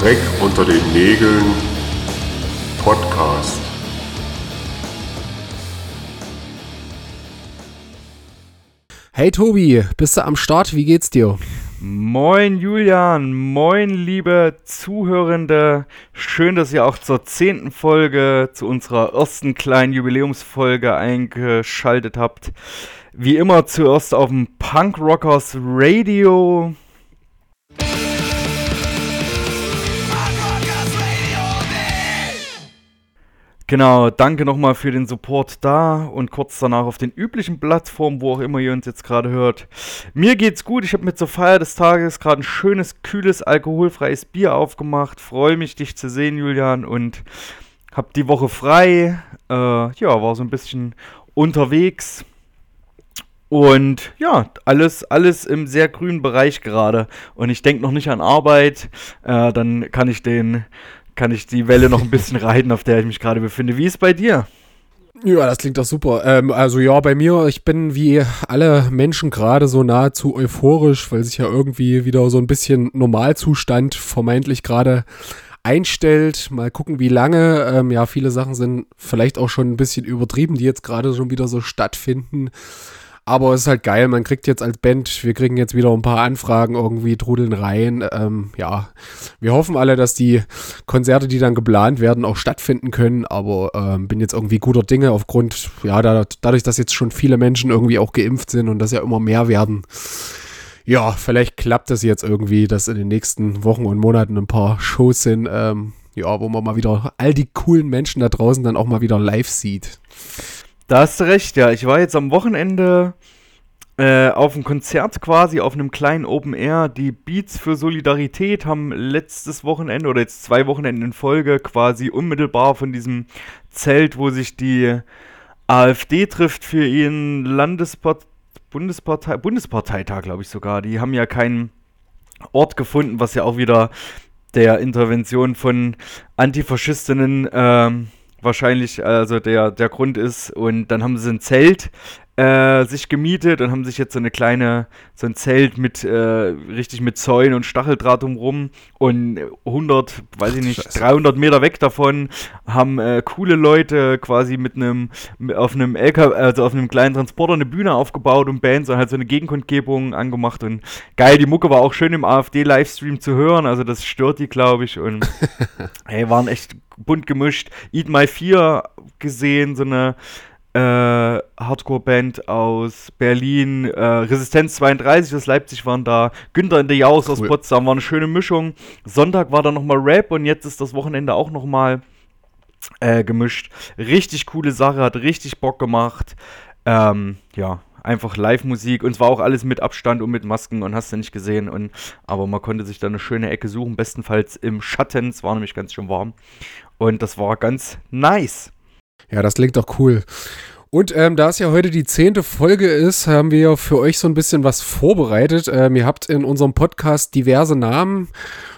Dreck unter den Nägeln Podcast. Hey Tobi, bist du am Start? Wie geht's dir? Moin Julian, moin liebe Zuhörende. Schön, dass ihr auch zur zehnten Folge, zu unserer ersten kleinen Jubiläumsfolge eingeschaltet habt. Wie immer zuerst auf dem Punk Rockers Radio. Genau, danke nochmal für den Support da und kurz danach auf den üblichen Plattformen, wo auch immer ihr uns jetzt gerade hört. Mir geht's gut, ich habe mir zur Feier des Tages gerade ein schönes, kühles, alkoholfreies Bier aufgemacht. Freue mich, dich zu sehen, Julian, und habe die Woche frei. Äh, ja, war so ein bisschen unterwegs. Und ja, alles, alles im sehr grünen Bereich gerade. Und ich denke noch nicht an Arbeit. Äh, dann kann ich den kann ich die Welle noch ein bisschen reiten, auf der ich mich gerade befinde. Wie ist es bei dir? Ja, das klingt doch super. Ähm, also ja, bei mir, ich bin wie alle Menschen gerade so nahezu euphorisch, weil sich ja irgendwie wieder so ein bisschen Normalzustand vermeintlich gerade einstellt. Mal gucken, wie lange. Ähm, ja, viele Sachen sind vielleicht auch schon ein bisschen übertrieben, die jetzt gerade schon wieder so stattfinden. Aber es ist halt geil, man kriegt jetzt als Band, wir kriegen jetzt wieder ein paar Anfragen irgendwie, trudeln rein. Ähm, ja, wir hoffen alle, dass die Konzerte, die dann geplant werden, auch stattfinden können. Aber ähm, bin jetzt irgendwie guter Dinge aufgrund, ja, da, dadurch, dass jetzt schon viele Menschen irgendwie auch geimpft sind und das ja immer mehr werden. Ja, vielleicht klappt es jetzt irgendwie, dass in den nächsten Wochen und Monaten ein paar Shows sind, ähm, ja, wo man mal wieder all die coolen Menschen da draußen dann auch mal wieder live sieht. Da hast du recht, ja. Ich war jetzt am Wochenende äh, auf einem Konzert quasi, auf einem kleinen Open Air. Die Beats für Solidarität haben letztes Wochenende oder jetzt zwei Wochenenden in Folge quasi unmittelbar von diesem Zelt, wo sich die AfD trifft für ihren Landespart Bundespartei Bundesparteitag, glaube ich sogar. Die haben ja keinen Ort gefunden, was ja auch wieder der Intervention von Antifaschistinnen ähm, wahrscheinlich also der, der Grund ist. Und dann haben sie ein Zelt äh, sich gemietet und haben sich jetzt so eine kleine, so ein Zelt mit, äh, richtig mit Zäunen und Stacheldraht umrum und 100, weiß ich nicht, Scheiße. 300 Meter weg davon haben äh, coole Leute quasi mit einem, auf einem LKW, also auf einem kleinen Transporter eine Bühne aufgebaut und Bands und halt so eine Gegenkundgebung angemacht und geil, die Mucke war auch schön im AfD-Livestream zu hören, also das stört die, glaube ich, und hey, waren echt bunt gemischt. Eat My 4 gesehen, so eine äh, Hardcore-Band aus Berlin, äh, Resistenz 32 aus Leipzig waren da, Günther in der Jaus cool. aus Potsdam, war eine schöne Mischung. Sonntag war da nochmal Rap und jetzt ist das Wochenende auch nochmal äh, gemischt. Richtig coole Sache, hat richtig Bock gemacht. Ähm, ja, einfach Live-Musik und zwar auch alles mit Abstand und mit Masken und hast du nicht gesehen. Und, aber man konnte sich da eine schöne Ecke suchen, bestenfalls im Schatten. Es war nämlich ganz schön warm. Und das war ganz nice. Ja, das klingt doch cool. Und ähm, da es ja heute die zehnte Folge ist, haben wir für euch so ein bisschen was vorbereitet. Ähm, ihr habt in unserem Podcast diverse Namen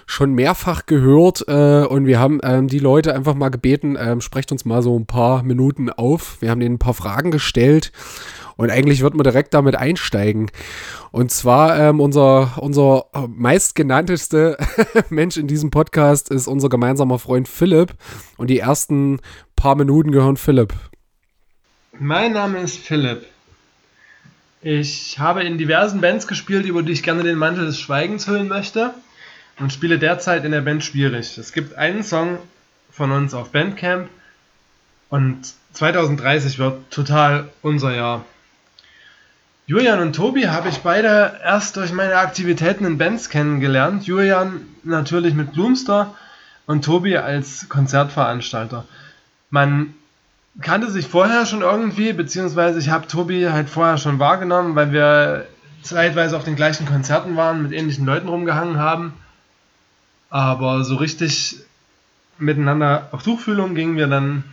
schon mehrfach gehört äh, und wir haben ähm, die Leute einfach mal gebeten, ähm, sprecht uns mal so ein paar Minuten auf. Wir haben denen ein paar Fragen gestellt und eigentlich wird man direkt damit einsteigen. Und zwar ähm, unser, unser meistgenannteste Mensch in diesem Podcast ist unser gemeinsamer Freund Philipp. Und die ersten paar Minuten gehören Philipp. Mein Name ist Philipp. Ich habe in diversen Bands gespielt, über die ich gerne den Mantel des Schweigens hüllen möchte und spiele derzeit in der Band Schwierig. Es gibt einen Song von uns auf Bandcamp und 2030 wird total unser Jahr. Julian und Tobi habe ich beide erst durch meine Aktivitäten in Bands kennengelernt. Julian natürlich mit Bloomster und Tobi als Konzertveranstalter. Man kannte sich vorher schon irgendwie, beziehungsweise ich habe Tobi halt vorher schon wahrgenommen, weil wir zeitweise auf den gleichen Konzerten waren, mit ähnlichen Leuten rumgehangen haben. Aber so richtig miteinander auf Tuchfühlung gingen wir dann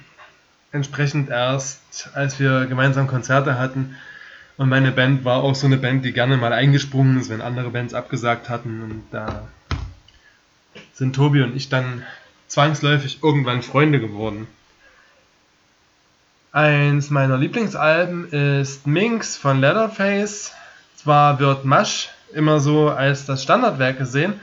entsprechend erst, als wir gemeinsam Konzerte hatten. Und meine Band war auch so eine Band, die gerne mal eingesprungen ist, wenn andere Bands abgesagt hatten. Und da sind Tobi und ich dann zwangsläufig irgendwann Freunde geworden. Eins meiner Lieblingsalben ist Minx von Leatherface. Zwar wird Mash immer so als das Standardwerk gesehen,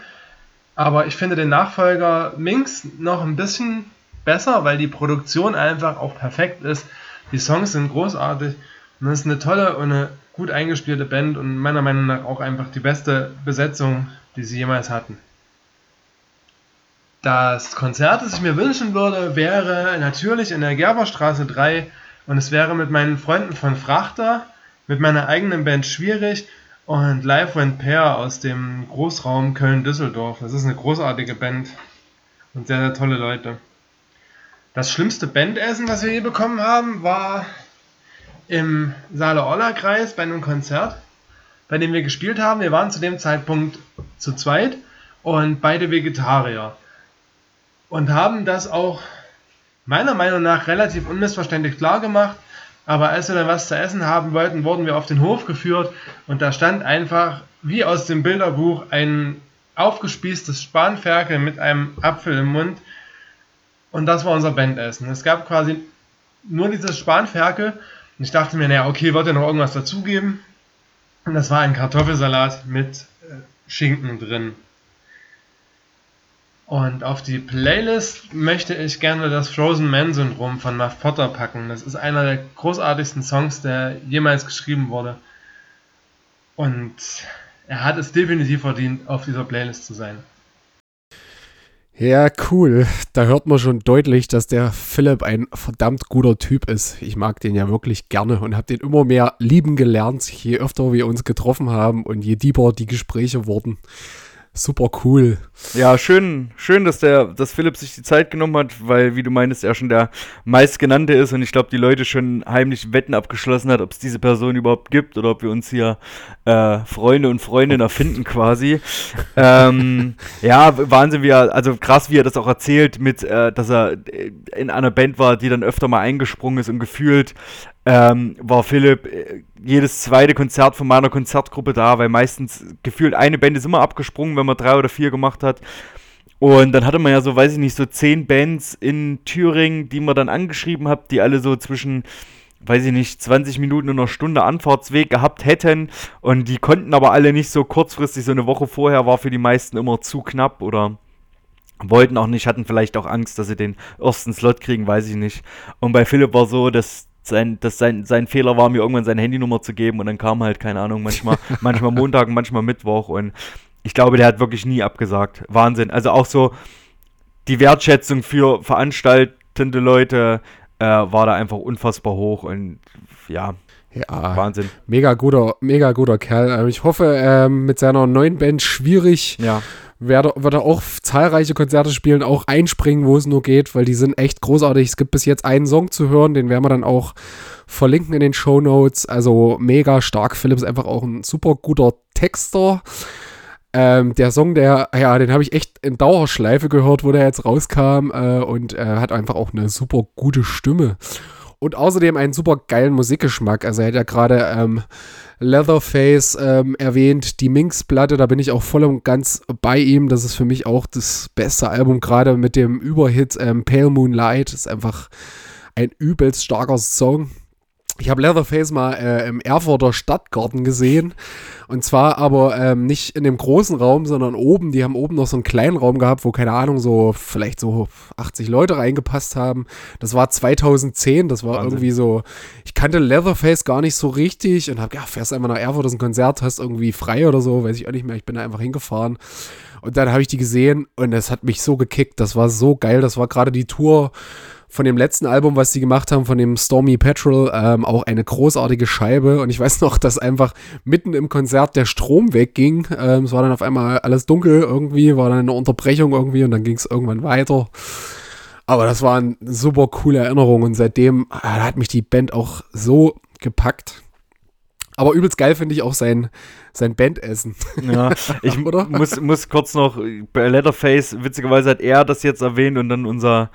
Aber ich finde den Nachfolger Minx noch ein bisschen besser, weil die Produktion einfach auch perfekt ist. Die Songs sind großartig und es ist eine tolle und eine gut eingespielte Band und meiner Meinung nach auch einfach die beste Besetzung, die sie jemals hatten. Das Konzert, das ich mir wünschen würde, wäre natürlich in der Gerberstraße 3 und es wäre mit meinen Freunden von Frachter, mit meiner eigenen Band Schwierig und Live Went Pair aus dem Großraum Köln-Düsseldorf. Das ist eine großartige Band und sehr, sehr tolle Leute. Das schlimmste Bandessen, was wir je bekommen haben, war im Saale-Olla-Kreis bei einem Konzert, bei dem wir gespielt haben. Wir waren zu dem Zeitpunkt zu zweit und beide Vegetarier. Und haben das auch meiner Meinung nach relativ unmissverständlich klar gemacht. Aber als wir dann was zu essen haben wollten, wurden wir auf den Hof geführt und da stand einfach wie aus dem Bilderbuch ein aufgespießtes Spanferkel mit einem Apfel im Mund. Und das war unser Bandessen. Es gab quasi nur dieses Spanferkel und ich dachte mir, naja, okay, wird ja noch irgendwas dazugeben. Und das war ein Kartoffelsalat mit äh, Schinken drin. Und auf die Playlist möchte ich gerne das Frozen Man Syndrom von Muff Potter packen. Das ist einer der großartigsten Songs, der jemals geschrieben wurde. Und er hat es definitiv verdient, auf dieser Playlist zu sein. Ja, cool. Da hört man schon deutlich, dass der Philipp ein verdammt guter Typ ist. Ich mag den ja wirklich gerne und habe den immer mehr lieben gelernt, je öfter wir uns getroffen haben und je deeper die Gespräche wurden super cool. Ja, schön, schön, dass der, dass Philipp sich die Zeit genommen hat, weil, wie du meintest, er schon der meistgenannte ist und ich glaube, die Leute schon heimlich Wetten abgeschlossen hat, ob es diese Person überhaupt gibt oder ob wir uns hier äh, Freunde und Freundinnen erfinden quasi. ähm, ja, Wahnsinn, wie er, also krass, wie er das auch erzählt, mit, äh, dass er in einer Band war, die dann öfter mal eingesprungen ist und gefühlt ähm, war Philipp äh, jedes zweite Konzert von meiner Konzertgruppe da, weil meistens gefühlt eine Band ist immer abgesprungen, wenn man drei oder vier gemacht hat. Und dann hatte man ja so, weiß ich nicht, so zehn Bands in Thüringen, die man dann angeschrieben hat, die alle so zwischen, weiß ich nicht, 20 Minuten und einer Stunde Anfahrtsweg gehabt hätten. Und die konnten aber alle nicht so kurzfristig, so eine Woche vorher war für die meisten immer zu knapp oder wollten auch nicht, hatten vielleicht auch Angst, dass sie den ersten Slot kriegen, weiß ich nicht. Und bei Philipp war so, dass sein, dass sein, sein Fehler war, mir irgendwann seine Handynummer zu geben und dann kam halt, keine Ahnung, manchmal, manchmal Montag, manchmal Mittwoch und ich glaube, der hat wirklich nie abgesagt. Wahnsinn. Also auch so die Wertschätzung für veranstaltende Leute äh, war da einfach unfassbar hoch und ja, ja, Wahnsinn. Mega guter, mega guter Kerl. Also ich hoffe, ähm, mit seiner neuen Band schwierig ja werde, wird er auch zahlreiche Konzerte spielen, auch einspringen, wo es nur geht, weil die sind echt großartig. Es gibt bis jetzt einen Song zu hören, den werden wir dann auch verlinken in den Show Notes. Also mega stark. Philipp ist einfach auch ein super guter Texter. Ähm, der Song, der, ja, den habe ich echt in Dauerschleife gehört, wo der jetzt rauskam äh, und äh, hat einfach auch eine super gute Stimme. Und außerdem einen super geilen Musikgeschmack. Also er hat ja gerade ähm, Leatherface ähm, erwähnt, die Minx-Platte, da bin ich auch voll und ganz bei ihm. Das ist für mich auch das beste Album, gerade mit dem Überhit ähm, Pale Moonlight. Ist einfach ein übelst starker Song. Ich habe Leatherface mal äh, im Erfurter Stadtgarten gesehen. Und zwar aber ähm, nicht in dem großen Raum, sondern oben. Die haben oben noch so einen kleinen Raum gehabt, wo, keine Ahnung, so vielleicht so 80 Leute reingepasst haben. Das war 2010. Das war Wahnsinn. irgendwie so. Ich kannte Leatherface gar nicht so richtig und habe ja, fährst einfach nach Erfurt, das ist ein Konzert, hast irgendwie frei oder so, weiß ich auch nicht mehr. Ich bin da einfach hingefahren. Und dann habe ich die gesehen und es hat mich so gekickt. Das war so geil. Das war gerade die Tour von dem letzten Album, was sie gemacht haben, von dem Stormy Petrol, ähm, auch eine großartige Scheibe. Und ich weiß noch, dass einfach mitten im Konzert der Strom wegging. Ähm, es war dann auf einmal alles dunkel irgendwie, war dann eine Unterbrechung irgendwie und dann ging es irgendwann weiter. Aber das war eine super coole Erinnerung und seitdem äh, hat mich die Band auch so gepackt. Aber übelst geil finde ich auch sein, sein Bandessen. Ja, ich muss, muss kurz noch, bei Letterface, witzigerweise hat er das jetzt erwähnt und dann unser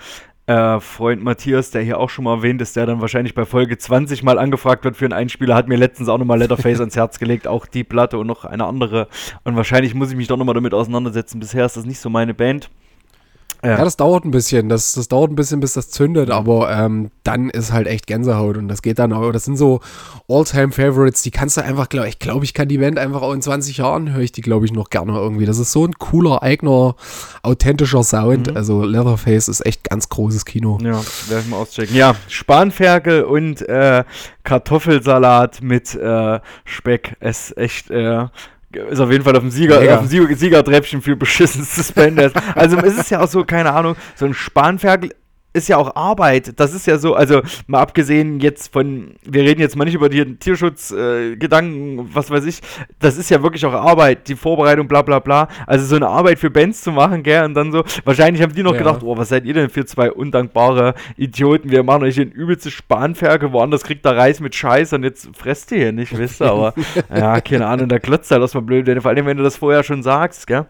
äh, Freund Matthias, der hier auch schon mal erwähnt ist, der dann wahrscheinlich bei Folge 20 mal angefragt wird für einen Einspieler, hat mir letztens auch nochmal Letterface ans Herz gelegt, auch die Platte und noch eine andere. Und wahrscheinlich muss ich mich doch nochmal damit auseinandersetzen. Bisher ist das nicht so meine Band. Ja. Ja. das dauert ein bisschen. Das, das dauert ein bisschen, bis das zündet, aber ähm, dann ist halt echt Gänsehaut und das geht dann auch. Das sind so All-Time-Favorites, die kannst du einfach, glaube ich, glaube, ich kann die Band einfach auch in 20 Jahren, höre ich die, glaube ich, noch gerne irgendwie. Das ist so ein cooler, eigener, authentischer Sound. Also Leatherface ist echt ganz großes Kino. Ja, werde ich mal auschecken. Ja, Spanferkel und äh, Kartoffelsalat mit äh, Speck. Ist echt, äh, ist auf jeden Fall auf dem, Sieger, Mega. auf dem Sieger, Siegertreppchen für beschissenstes Bandes. also es ist ja auch so, keine Ahnung, so ein Spanferkel ist ja auch Arbeit. Das ist ja so, also mal abgesehen jetzt von, wir reden jetzt mal nicht über die Tierschutzgedanken, äh, Gedanken, was weiß ich, das ist ja wirklich auch Arbeit, die Vorbereitung, bla bla bla. Also so eine Arbeit für Bands zu machen, gell, und dann so, wahrscheinlich haben die noch Ja. gedacht, oh, was seid ihr denn für zwei undankbare Idioten, wir machen euch den übelste Spanferkel, woanders kriegt ihr Reis mit Scheiß und jetzt fresst ihr hier nicht, wisst ihr, aber ja, keine Ahnung, da klotzt halt erstmal blöd, vor allem wenn du das vorher schon sagst, gell.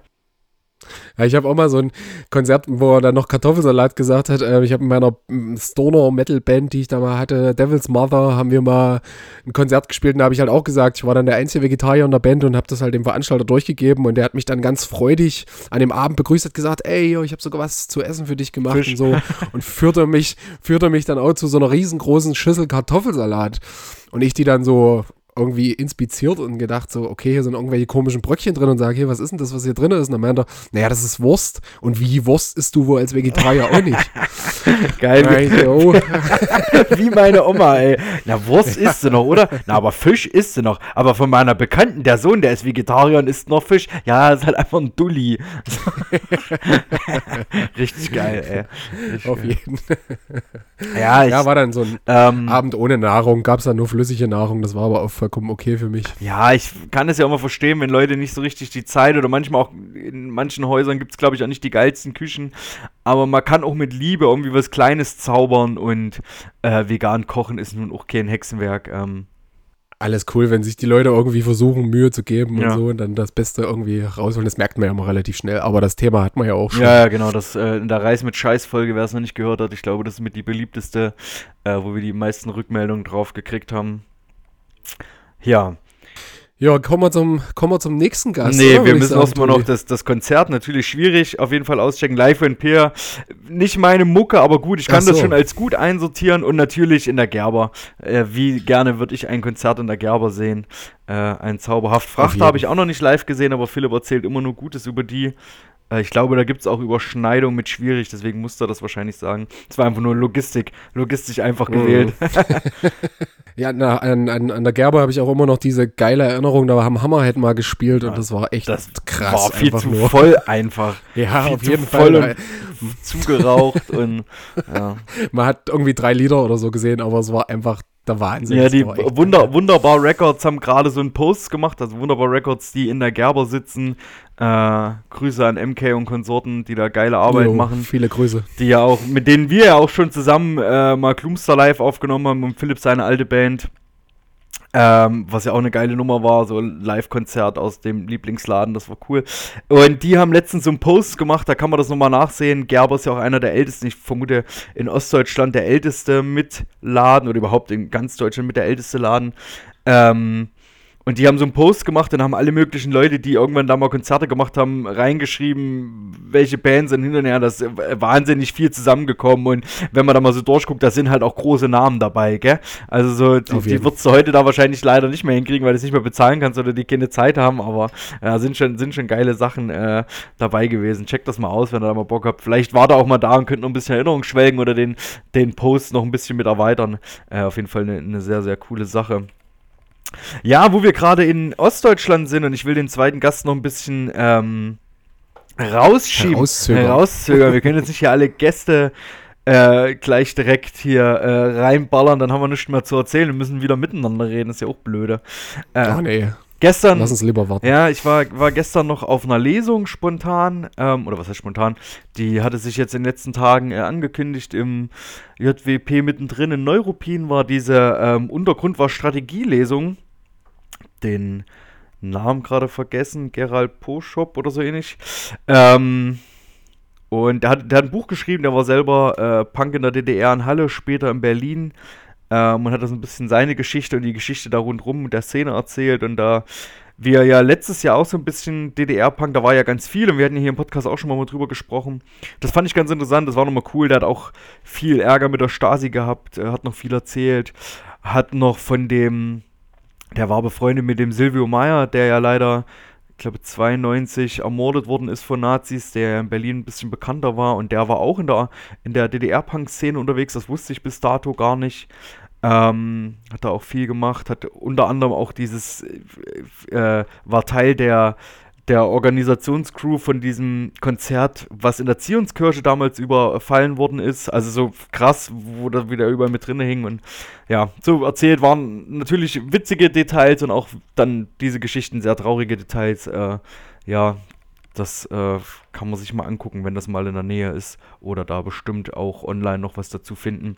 Ja, ich habe auch mal so ein Konzert, wo er dann noch Kartoffelsalat gesagt hat. Äh, ich habe in meiner Stoner-Metal-Band, die ich da mal hatte, Devil's Mother, haben wir mal ein Konzert gespielt und da habe ich halt auch gesagt, ich war dann der einzige Vegetarier in der Band und habe das halt dem Veranstalter durchgegeben und der hat mich dann ganz freudig an dem Abend begrüßt, hat gesagt, ey, yo, ich habe sogar was zu essen für dich gemacht Fisch. und so und führte mich, führte mich dann auch zu so einer riesengroßen Schüssel Kartoffelsalat und ich die dann so irgendwie inspiziert und gedacht so, okay, hier sind irgendwelche komischen Bröckchen drin und sage, hier, was ist denn das, was hier drin ist? Und dann meinte er, naja, das ist Wurst. Und wie Wurst isst du wohl als Vegetarier auch nicht? Geil, oh. Wie meine Oma, ey. Na, Wurst isst sie noch, oder? Na, aber Fisch isst sie noch. Aber von meiner Bekannten, der Sohn, der ist Vegetarier und isst noch Fisch. Ja, ist halt einfach ein Dulli. Richtig geil, ey. Richtig Auf geil. jeden Ja, ich, Ja, war dann so ein ähm, Abend ohne Nahrung, gab es dann nur flüssige Nahrung, das war aber auch vollkommen okay für mich. ja, ich kann es ja mal verstehen, wenn Leute nicht so richtig die Zeit oder manchmal auch in manchen Häusern gibt es, glaube ich, auch nicht die geilsten Küchen. Aber man kann auch mit Liebe irgendwie was Kleines zaubern und äh, vegan kochen ist nun auch kein Hexenwerk. Ähm, Alles cool, wenn sich die Leute irgendwie versuchen, Mühe zu geben Ja. und so und dann das Beste irgendwie rausholen. Das merkt man ja immer relativ schnell, aber das Thema hat man ja auch schon. Ja, ja, genau. Das äh, in der Reis mit Scheiß-Folge, wer es noch nicht gehört hat, ich glaube, das ist mit die beliebteste, äh, wo wir die meisten Rückmeldungen drauf gekriegt haben. Ja, Ja, kommen wir zum, kommen wir zum nächsten Gast. nee, oder, wir müssen erstmal noch das, das Konzert natürlich schwierig, auf jeden Fall auschecken. Live in Peer, nicht meine Mucke, aber gut, ich kann Ach das so. schon als gut einsortieren und natürlich in der Gerber. Äh, wie gerne würde ich ein Konzert in der Gerber sehen? Äh, ein zauberhaft. Frachter jeden. habe ich auch noch nicht live gesehen, aber Philipp erzählt immer nur Gutes über die. Äh, Ich glaube, da gibt es auch Überschneidung mit schwierig, deswegen musste er das wahrscheinlich sagen. Es war einfach nur Logistik, logistisch einfach Mhm. gewählt. Ja, na, an, an, an der Gerbe habe ich auch immer noch diese geile Erinnerung, da haben Hammerhead mal gespielt und das war echt Das krass. war viel zu nur. voll einfach. Ja, viel auf zu jeden voll Fall. und zugeraucht und ja. Man hat irgendwie drei Lieder oder so gesehen, aber es war einfach der Wahnsinn. Ja, die Wunder, Wunderbar Records haben gerade so einen Post gemacht, also Wunderbar Records, die in der Gerber sitzen. Äh, Grüße an MK und Konsorten, die da geile Arbeit Jo, machen. Viele Grüße. Die ja auch, mit denen wir ja auch schon zusammen äh, mal Gloomstar Live aufgenommen haben und Philipp seine alte Band. Ähm, was ja auch eine geile Nummer war, so ein Live-Konzert aus dem Lieblingsladen, das war cool. Und die haben letztens so einen Post gemacht, da kann man das nochmal nachsehen. Gerber ist ja auch einer der ältesten, ich vermute in Ostdeutschland der älteste mit Laden oder überhaupt in ganz Deutschland mit der älteste Laden. Ähm, und die haben so einen Post gemacht und haben alle möglichen Leute, die irgendwann da mal Konzerte gemacht haben, reingeschrieben, welche Bands sind hinterher. Das ist äh, wahnsinnig viel zusammengekommen. Und wenn man da mal so durchguckt, da sind halt auch große Namen dabei, gell? Also so, die, die würdest du heute da wahrscheinlich leider nicht mehr hinkriegen, weil du es nicht mehr bezahlen kannst oder die keine Zeit haben. Aber ja, sind schon, sind schon geile Sachen äh, dabei gewesen. Checkt das mal aus, wenn ihr da mal Bock habt. Vielleicht war da auch mal da und könnt noch ein bisschen Erinnerung schwelgen oder den, den Post noch ein bisschen mit erweitern. Äh, auf jeden Fall eine, eine sehr, sehr coole Sache. Ja, wo wir gerade in Ostdeutschland sind und ich will den zweiten Gast noch ein bisschen ähm, rausschieben. Herauszögern. Herauszögern. wir können jetzt nicht hier alle Gäste äh, gleich direkt hier äh, reinballern, dann haben wir nichts mehr zu erzählen und müssen wieder miteinander reden. ist ja auch blöde. Äh, Ach nee, gestern. lass uns lieber warten. Ja, ich war, war gestern noch auf einer Lesung spontan, ähm, oder was heißt spontan? Die hatte sich jetzt in den letzten Tagen äh, angekündigt im JWP mittendrin. In Neuruppin war diese ähm, Untergrund war Strategielesung. Den Namen gerade vergessen, Gerald Poschop oder so ähnlich. Ähm, und der hat, der hat ein Buch geschrieben, der war selber äh, Punk in der DDR in Halle, später in Berlin. Ähm, und hat das ein bisschen seine Geschichte und die Geschichte da rundrum mit der Szene erzählt. Und da wir ja letztes Jahr auch so ein bisschen DDR-Punk, da war ja ganz viel und wir hatten ja hier im Podcast auch schon mal drüber gesprochen. Das fand ich ganz interessant, das war nochmal cool. Der hat auch viel Ärger mit der Stasi gehabt, hat noch viel erzählt, hat noch von dem, der war befreundet mit dem Silvio Meyer, der ja leider ich glaube 92 ermordet worden ist von Nazis, der in Berlin ein bisschen bekannter war und der war auch in der, in der DDR-Punk-Szene unterwegs, das wusste ich bis dato gar nicht. Ähm, hat da auch viel gemacht, hat unter anderem auch dieses, äh, war Teil der, der Organisationscrew von diesem Konzert, was in der Zionskirche damals überfallen worden ist. Also so krass, wo da wieder überall mit drin hing. Und ja, so erzählt waren natürlich witzige Details und auch dann diese Geschichten sehr traurige Details. Äh, ja, das äh, kann man sich mal angucken, wenn das mal in der Nähe ist. Oder da bestimmt auch online noch was dazu finden.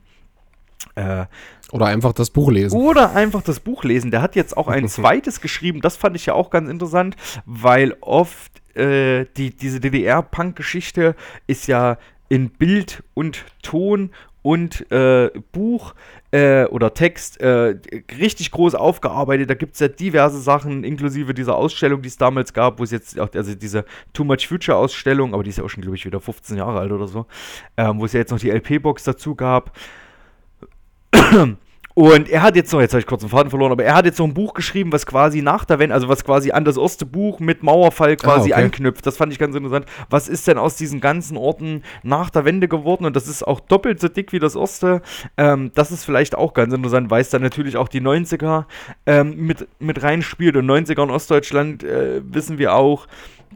Äh, oder einfach das Buch lesen. Oder einfach das Buch lesen. Der hat jetzt auch ein zweites geschrieben. Das fand ich ja auch ganz interessant, weil oft äh, die, diese DDR-Punk-Geschichte ist ja in Bild und Ton und äh, Buch äh, oder Text äh, richtig groß aufgearbeitet. Da gibt es ja diverse Sachen, inklusive dieser Ausstellung, die es damals gab, wo es jetzt, also diese Too Much Future Ausstellung, aber die ist ja auch schon, glaube ich, wieder 15 Jahre alt oder so, ähm, wo es ja jetzt noch die LP-Box dazu gab. Und er hat jetzt noch, jetzt habe ich kurz den Faden verloren, aber er hat jetzt noch ein Buch geschrieben, was quasi nach der Wende, also was quasi an das erste Buch mit Mauerfall quasi ah, okay. anknüpft. Das fand ich ganz interessant. Was ist denn aus diesen ganzen Orten nach der Wende geworden? Und das ist auch doppelt so dick wie das erste. Ähm, das ist vielleicht auch ganz interessant, weil es dann natürlich auch die 90er ähm, mit, mit reinspielt. Und 90er in Ostdeutschland äh, wissen wir auch,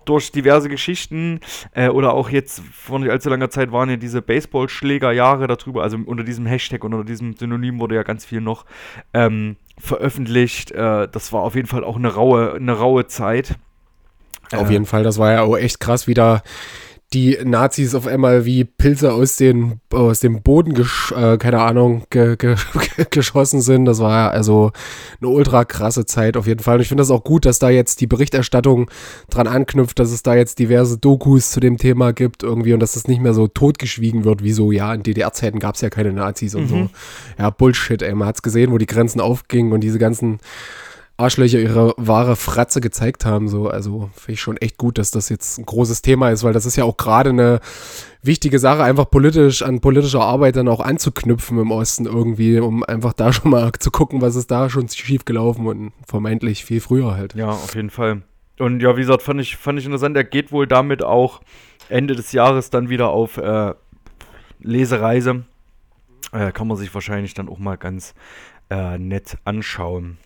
durch diverse Geschichten äh, oder auch jetzt vor nicht allzu langer Zeit waren ja diese Baseballschlägerjahre darüber, also unter diesem Hashtag und unter diesem Synonym wurde ja ganz viel noch ähm, veröffentlicht. Äh, das war auf jeden Fall auch eine raue, eine raue Zeit. Auf jeden Fall, das war ja auch echt krass, wie da die Nazis auf einmal wie Pilze aus, den, aus dem Boden, gesch äh, keine Ahnung, ge ge geschossen sind. Das war ja also eine ultra krasse Zeit auf jeden Fall. Und ich finde das auch gut, dass da jetzt die Berichterstattung dran anknüpft, dass es da jetzt diverse Dokus zu dem Thema gibt irgendwie und dass das nicht mehr so totgeschwiegen wird, wie so, ja, in DDR-Zeiten gab es ja keine Nazis und mhm. so. Ja, Bullshit, ey. Man hat es gesehen, wo die Grenzen aufgingen und diese ganzen Arschlöcher ihre wahre Fratze gezeigt haben. So. Also finde ich schon echt gut, dass das jetzt ein großes Thema ist, weil das ist ja auch gerade eine wichtige Sache, einfach politisch an politischer Arbeit dann auch anzuknüpfen im Osten irgendwie, um einfach da schon mal zu gucken, was ist da schon schief gelaufen und vermeintlich viel früher halt. Ja, auf jeden Fall. Und ja, wie gesagt, fand ich, fand ich interessant, er geht wohl damit auch Ende des Jahres dann wieder auf äh, Lesereise. Äh, kann man sich wahrscheinlich dann auch mal ganz äh, nett anschauen.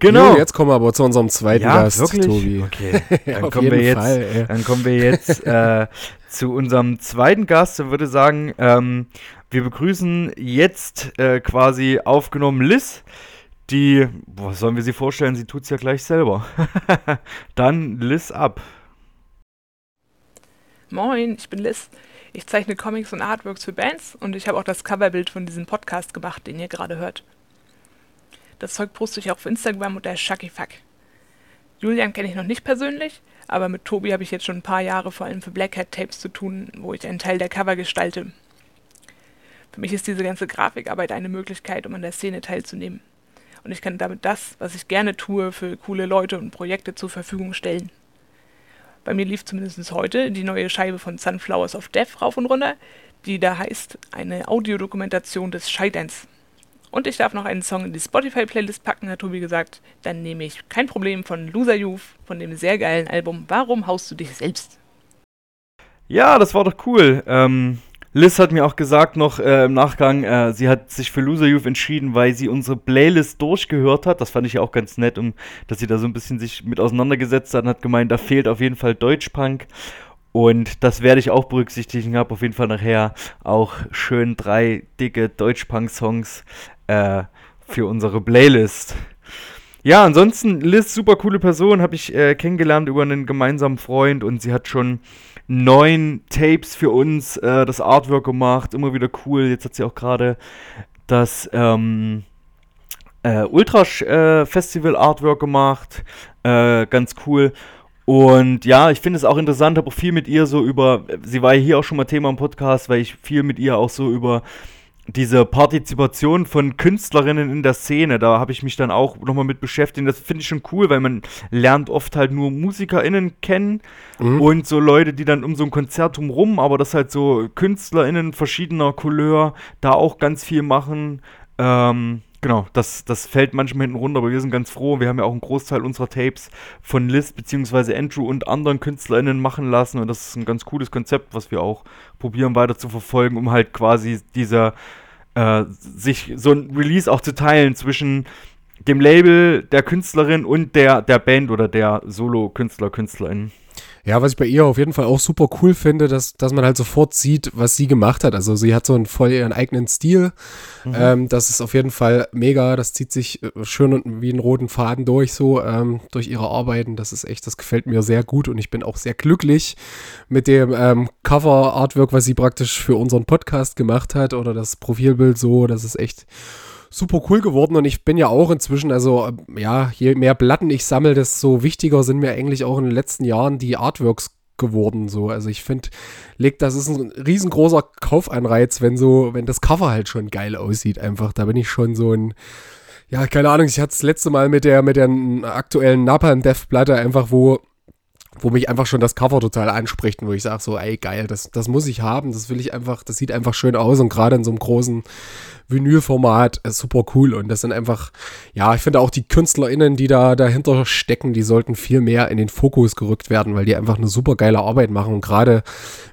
Genau. Jo, jetzt kommen wir aber zu unserem zweiten ja, Gast, wirklich? Tobi. Okay, dann, kommen wir, jetzt, Fall, ja. dann kommen wir jetzt äh, zu unserem zweiten Gast. Ich würde sagen, ähm, wir begrüßen jetzt äh, quasi aufgenommen Liz, die, was sollen wir sie vorstellen? Sie tut es ja gleich selber. dann Liz ab. Moin, ich bin Liz. Ich zeichne Comics und Artworks für Bands und ich habe auch das Coverbild von diesem Podcast gemacht, den ihr gerade hört. Das Zeug poste ich auch auf Instagram unter Shuckyfuck. Julian kenne ich noch nicht persönlich, aber mit Tobi habe ich jetzt schon ein paar Jahre vor allem für Black Hat Tapes zu tun, wo ich einen Teil der Cover gestalte. Für mich ist diese ganze Grafikarbeit eine Möglichkeit, um an der Szene teilzunehmen. Und ich kann damit das, was ich gerne tue, für coole Leute und Projekte zur Verfügung stellen. Bei mir lief zumindest heute die neue Scheibe von Sunflowers of Death rauf und runter, die da heißt eine Audiodokumentation des Scheiterns. Und ich darf noch einen Song in die Spotify-Playlist packen, hat Tobi gesagt. Dann nehme ich kein Problem von Loser Youth, von dem sehr geilen Album Warum haust du dich selbst? Ja, das war doch cool. Ähm, Liz hat mir auch gesagt noch äh, im Nachgang, äh, sie hat sich für Loser Youth entschieden, weil sie unsere Playlist durchgehört hat. Das fand ich ja auch ganz nett, um, dass sie da so ein bisschen sich mit auseinandergesetzt hat und hat gemeint, da fehlt auf jeden Fall Deutschpunk. Und das werde ich auch berücksichtigen. Habe auf jeden Fall nachher auch schön drei dicke Deutschpunk-Songs äh, für unsere Playlist. Ja, ansonsten Liz, super coole Person, habe ich äh, kennengelernt über einen gemeinsamen Freund und sie hat schon neun Tapes für uns äh, das Artwork gemacht, immer wieder cool. Jetzt hat sie auch gerade das ähm, äh, Ultrasch äh, Festival Artwork gemacht, äh, ganz cool. Und ja, ich finde es auch interessant, habe auch viel mit ihr so über, sie war ja hier auch schon mal Thema im Podcast, weil ich viel mit ihr auch so über diese Partizipation von Künstlerinnen in der Szene, da habe ich mich dann auch nochmal mit beschäftigt. Das finde ich schon cool, weil man lernt oft halt nur MusikerInnen kennen Mhm. und so Leute, die dann um so ein Konzert drumrum, aber das halt so KünstlerInnen verschiedener Couleur da auch ganz viel machen. Ähm, genau, das, das fällt manchmal hinten runter, aber wir sind ganz froh. Wir haben ja auch einen Großteil unserer Tapes von Liz bzw. Andrew und anderen KünstlerInnen machen lassen und das ist ein ganz cooles Konzept, was wir auch probieren weiter zu verfolgen, um halt quasi dieser äh, sich so ein Release auch zu teilen zwischen dem Label, der Künstlerin und der, der Band oder der Solo-Künstler, Künstlerin. Ja, was ich bei ihr auf jeden Fall auch super cool finde, dass, dass man halt sofort sieht, was sie gemacht hat. Also sie hat so einen voll ihren eigenen Stil. Ähm, das ist auf jeden Fall mega. Das zieht sich äh, schön und wie einen roten Faden durch, so ähm, durch ihre Arbeiten. Das ist echt, das gefällt mir sehr gut und ich bin auch sehr glücklich mit dem ähm, Cover-Artwork, was sie praktisch für unseren Podcast gemacht hat oder das Profilbild so. Das ist echt super cool geworden und ich bin ja auch inzwischen, also äh, ja, je mehr Platten ich sammle, desto wichtiger sind mir eigentlich auch in den letzten Jahren die Artworks geworden so. Also ich finde, das ist ein riesengroßer Kaufanreiz, wenn so, wenn das Cover halt schon geil aussieht einfach. Da bin ich schon so ein ja, keine Ahnung, ich hatte das letzte Mal mit der mit der aktuellen Napalm Death Platte einfach wo wo mich einfach schon das Cover total anspricht und wo ich sage so, ey, geil, das, das muss ich haben, das will ich einfach, das sieht einfach schön aus und gerade in so einem großen Vinylformat ist super cool und das sind einfach, ja, ich finde auch die KünstlerInnen, die da dahinter stecken, die sollten viel mehr in den Fokus gerückt werden, weil die einfach eine super geile Arbeit machen und gerade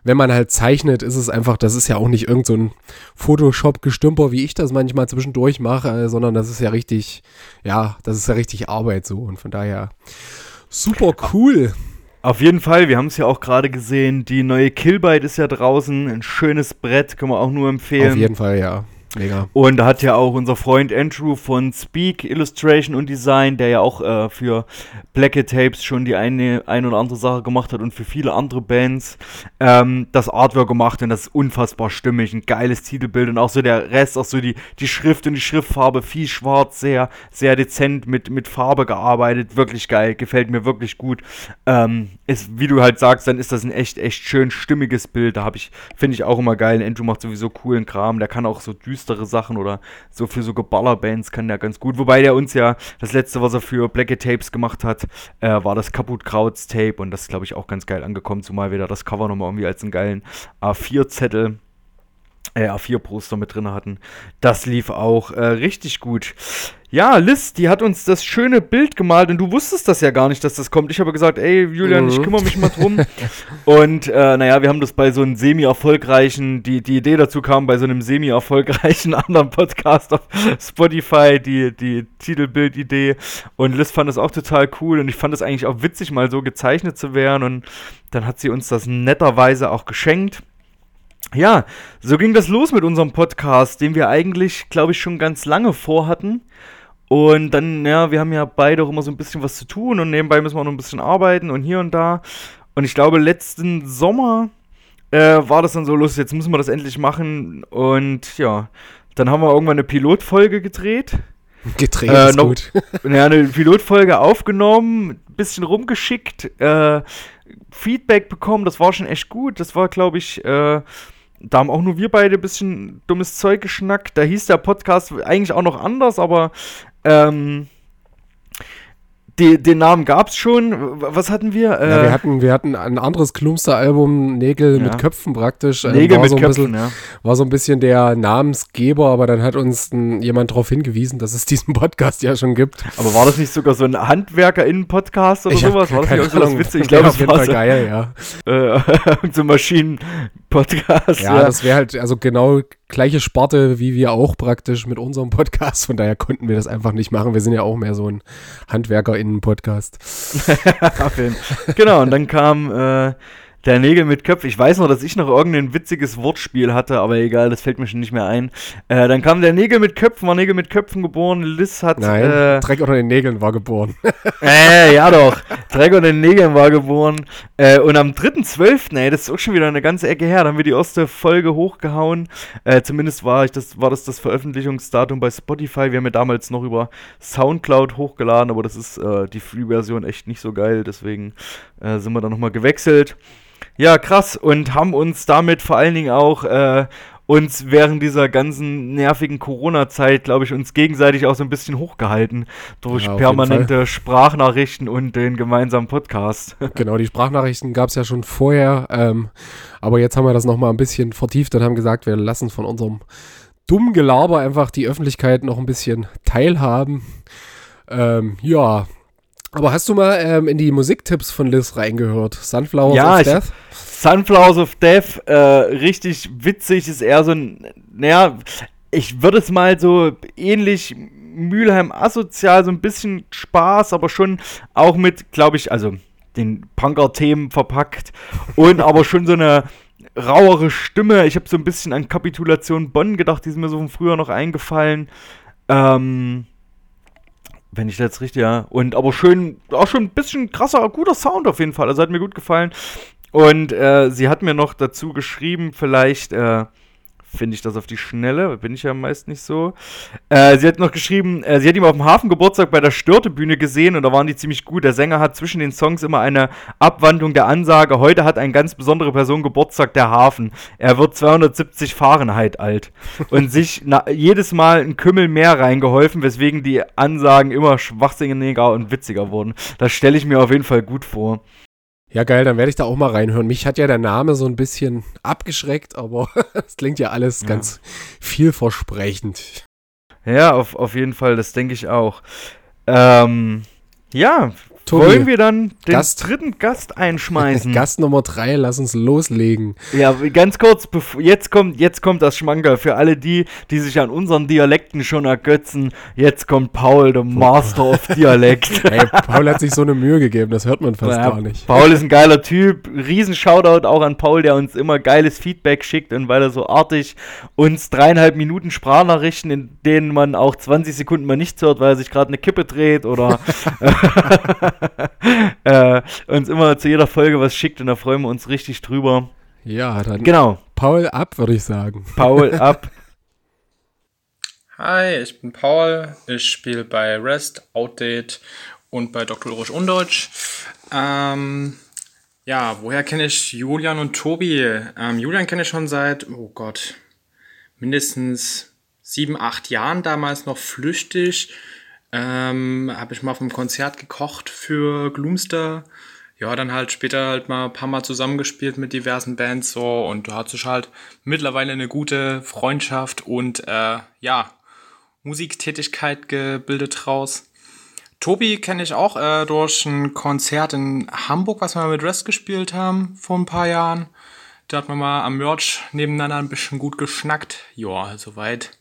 wenn man halt zeichnet, ist es einfach, das ist ja auch nicht irgend so ein Photoshop-Gestümper, wie ich das manchmal zwischendurch mache, äh, sondern das ist ja richtig, ja, das ist ja richtig Arbeit so und von daher super cool. Auf jeden Fall, wir haben es ja auch gerade gesehen, die neue Killbyte ist ja draußen, ein schönes Brett, können wir auch nur empfehlen. Auf jeden Fall, ja. Mega. Und da hat ja auch unser Freund Andrew von Speak Illustration und Design, der ja auch äh, für Blacket Tapes schon die eine, ein oder andere Sache gemacht hat und für viele andere Bands ähm, das Artwork gemacht und das ist unfassbar stimmig, ein geiles Titelbild und auch so der Rest, auch so die, die Schrift und die Schriftfarbe, viel schwarz, sehr, sehr dezent mit, mit Farbe gearbeitet, wirklich geil, gefällt mir wirklich gut. Ähm, ist, wie du halt sagst, dann ist das ein echt, echt schön stimmiges Bild, da habe ich, finde ich auch immer geil, Andrew macht sowieso coolen Kram, der kann auch so düstere Sachen oder so für so Geballerbands kann der ganz gut. Wobei der uns ja das letzte, was er für Blacket Tapes gemacht hat, äh, war das Kaputt Krauts Tape und das ist, glaube ich, auch ganz geil angekommen, zumal wir da das Cover nochmal irgendwie als einen geilen A4-Zettel äh, A4-Poster mit drin hatten. Das lief auch äh, richtig gut. Ja, Liz, die hat uns das schöne Bild gemalt und du wusstest das ja gar nicht, dass das kommt. Ich habe gesagt, ey, Julian, ich Mhm. kümmere mich mal drum. und äh, naja, wir haben das bei so einem semi-erfolgreichen, die, die Idee dazu kam bei so einem semi-erfolgreichen anderen Podcast auf Spotify, die, die Titelbild-Idee. Und Liz fand das auch total cool und ich fand es eigentlich auch witzig, mal so gezeichnet zu werden. Und dann hat sie uns das netterweise auch geschenkt. Ja, so ging das los mit unserem Podcast, den wir eigentlich, glaube ich, schon ganz lange vorhatten. Und dann, ja, wir haben ja beide auch immer so ein bisschen was zu tun und nebenbei müssen wir auch noch ein bisschen arbeiten und hier und da. Und ich glaube, letzten Sommer äh, war das dann so lustig, jetzt müssen wir das endlich machen. Und ja, dann haben wir irgendwann eine Pilotfolge gedreht. Gedreht Äh, ist noch- gut. Ja, eine Pilotfolge aufgenommen, bisschen rumgeschickt, äh, Feedback bekommen, das war schon echt gut. Das war, glaube ich, äh, da haben auch nur wir beide ein bisschen dummes Zeug geschnackt. Da hieß der Podcast eigentlich auch noch anders, aber ähm, die, den Namen gab es schon. Was hatten wir? Äh, Ja, wir hatten, wir hatten ein anderes Klumster-Album, Nägel Ja. mit Köpfen praktisch. ähm, Nägel war mit so Köpfen, bisschen, ja. War so ein bisschen der Namensgeber, aber dann hat uns ein, jemand darauf hingewiesen, dass es diesen Podcast ja schon gibt. Aber war das nicht sogar so ein Handwerker-Innen-Podcast oder Ich sowas? War das nicht auch so das Ahnung. Witzige? Ich glaube, jeden war so, geil, ja. äh, so ein Maschinen-Podcast. Ja, das wäre halt also genau gleiche Sparte wie wir auch praktisch mit unserem Podcast. Von daher konnten wir das einfach nicht machen. Wir sind ja auch mehr so ein HandwerkerInnen-Podcast. Genau, und dann kam äh, der Nägel mit Köpfen. Ich weiß noch, dass ich noch irgendein witziges Wortspiel hatte, aber egal, das fällt mir schon nicht mehr ein. Äh, dann kam der Nägel mit Köpfen, war Nägel mit Köpfen geboren. Liz hat. Nein, Äh, Dreck unter den Nägeln war geboren. äh, ja doch. Dreck und den Nägeln war geboren. Äh, und am 3.12., ey, das ist auch schon wieder eine ganze Ecke her, da haben wir die erste Folge hochgehauen. Äh, zumindest war, ich das, war das das Veröffentlichungsdatum bei Spotify. Wir haben ja damals noch über Soundcloud hochgeladen, aber das ist äh, die Free-Version echt nicht so geil. Deswegen äh, sind wir da nochmal gewechselt. Ja, krass. Und haben uns damit vor allen Dingen auch äh, uns während dieser ganzen nervigen Corona-Zeit, glaube ich, uns gegenseitig auch so ein bisschen hochgehalten durch Ja, permanente Sprachnachrichten und den gemeinsamen Podcast. Genau, die Sprachnachrichten gab es ja schon vorher, ähm, aber jetzt haben wir das nochmal ein bisschen vertieft und haben gesagt, wir lassen von unserem dummen Gelaber einfach die Öffentlichkeit noch ein bisschen teilhaben. Ähm, ja, aber hast du mal ähm, in die Musiktipps von Liz reingehört? Sunflowers Ja, of ich- Death? Sunflowers of Death, äh, richtig witzig, ist eher so ein, naja, ich würde es mal so ähnlich Mülheim asozial, so ein bisschen Spaß, aber schon auch mit, glaube ich, also den Punker-Themen verpackt und aber schon so eine rauere Stimme. Ich habe so ein bisschen an Kapitulation Bonn gedacht, die ist mir so von früher noch eingefallen. Ähm, wenn ich das richtig, ja. Und aber schön, auch schon ein bisschen krasser, guter Sound auf jeden Fall. Also hat mir gut gefallen. Und äh, sie hat mir noch dazu geschrieben, vielleicht äh, finde ich das auf die Schnelle, bin ich ja meist nicht so. Äh, sie hat noch geschrieben, äh, sie hat ihn auf dem Hafengeburtstag bei der Störtebühne gesehen und da waren die ziemlich gut. Der Sänger hat zwischen den Songs immer eine Abwandlung der Ansage. Heute hat eine ganz besondere Person Geburtstag, der Hafen. Er wird 270 Fahrenheit alt und sich jedes Mal ein Kümmel mehr reingeholfen, weswegen die Ansagen immer schwachsinniger und witziger wurden. Das stelle ich mir auf jeden Fall gut vor. Ja, geil, dann werde ich da auch mal reinhören. Mich hat ja der Name so ein bisschen abgeschreckt, aber es klingt ja alles Ja. ganz vielversprechend. Ja, auf, auf jeden Fall, das denke ich auch. Ähm, ja, Tobi, wollen wir dann den Gast. dritten Gast einschmeißen? Gast Nummer drei, lass uns loslegen. Ja, ganz kurz, jetzt kommt, jetzt kommt das Schmankerl für alle die, die sich an unseren Dialekten schon ergötzen. Jetzt kommt Paul, der Master of Dialekt. Ey, Paul hat sich so eine Mühe gegeben, das hört man fast Ja, gar nicht. Paul ist ein geiler Typ. Riesen Shoutout auch an Paul, der uns immer geiles Feedback schickt und weil er so artig uns dreieinhalb Minuten Sprachnachrichten, in denen man auch 20 Sekunden mal nichts hört, weil er sich gerade eine Kippe dreht oder äh, uns immer zu jeder Folge was schickt und da freuen wir uns richtig drüber. Ja, dann Genau, Paul ab, würde ich sagen. Paul ab. Hi, ich bin Paul. Ich spiele bei REST, Outdate und bei Dr. Ulrich Undeutsch. Ähm, ja, woher kenne ich Julian und Tobi? Ähm, Julian kenne ich schon seit, oh Gott, mindestens sieben, acht Jahren, damals noch flüchtig. Ähm, habe ich mal auf einem Konzert gekocht für Gloomster. Ja, dann halt später halt mal ein paar Mal zusammengespielt mit diversen Bands so und da hat sich halt mittlerweile eine gute Freundschaft und äh, ja, Musiktätigkeit gebildet draus. Tobi kenne ich auch äh, durch ein Konzert in Hamburg, was wir mit Rest gespielt haben vor ein paar Jahren. Da hat man mal am Merch nebeneinander ein bisschen gut geschnackt. Ja, soweit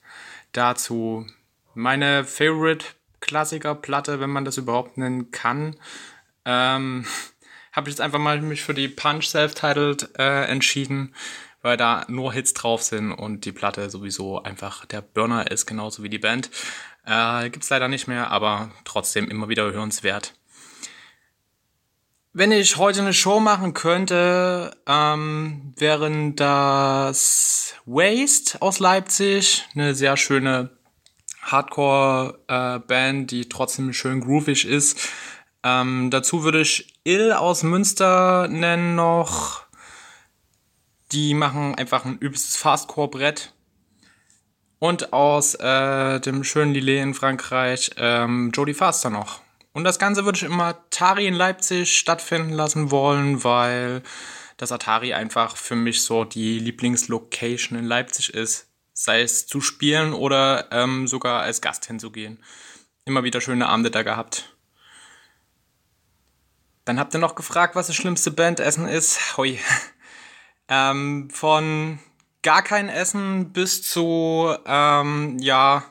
dazu. Meine Favorite Klassikerplatte, wenn man das überhaupt nennen kann, ähm, habe ich jetzt einfach mal mich für die Punch Self-Titled äh, entschieden, weil da nur Hits drauf sind und die Platte sowieso einfach der Burner ist, genauso wie die Band. Äh, gibt's leider nicht mehr, aber trotzdem immer wieder hörenswert. Wenn ich heute eine Show machen könnte, ähm, wären das Waste aus Leipzig, eine sehr schöne Hardcore-Band, die trotzdem schön groovig ist. Ähm, dazu würde ich Ill aus Münster nennen noch. Die machen einfach ein übelstes Fastcore-Brett. Und aus äh, dem schönen Lillet in Frankreich ähm, Jodie Faster noch. Und das Ganze würde ich im Atari in Leipzig stattfinden lassen wollen, weil das Atari einfach für mich so die Lieblingslocation in Leipzig ist. Sei es zu spielen oder ähm, sogar als Gast hinzugehen. Immer wieder schöne Abende da gehabt. Dann habt ihr noch gefragt, was das schlimmste Bandessen ist. Hui. Ähm, von gar kein Essen bis zu, ähm, ja,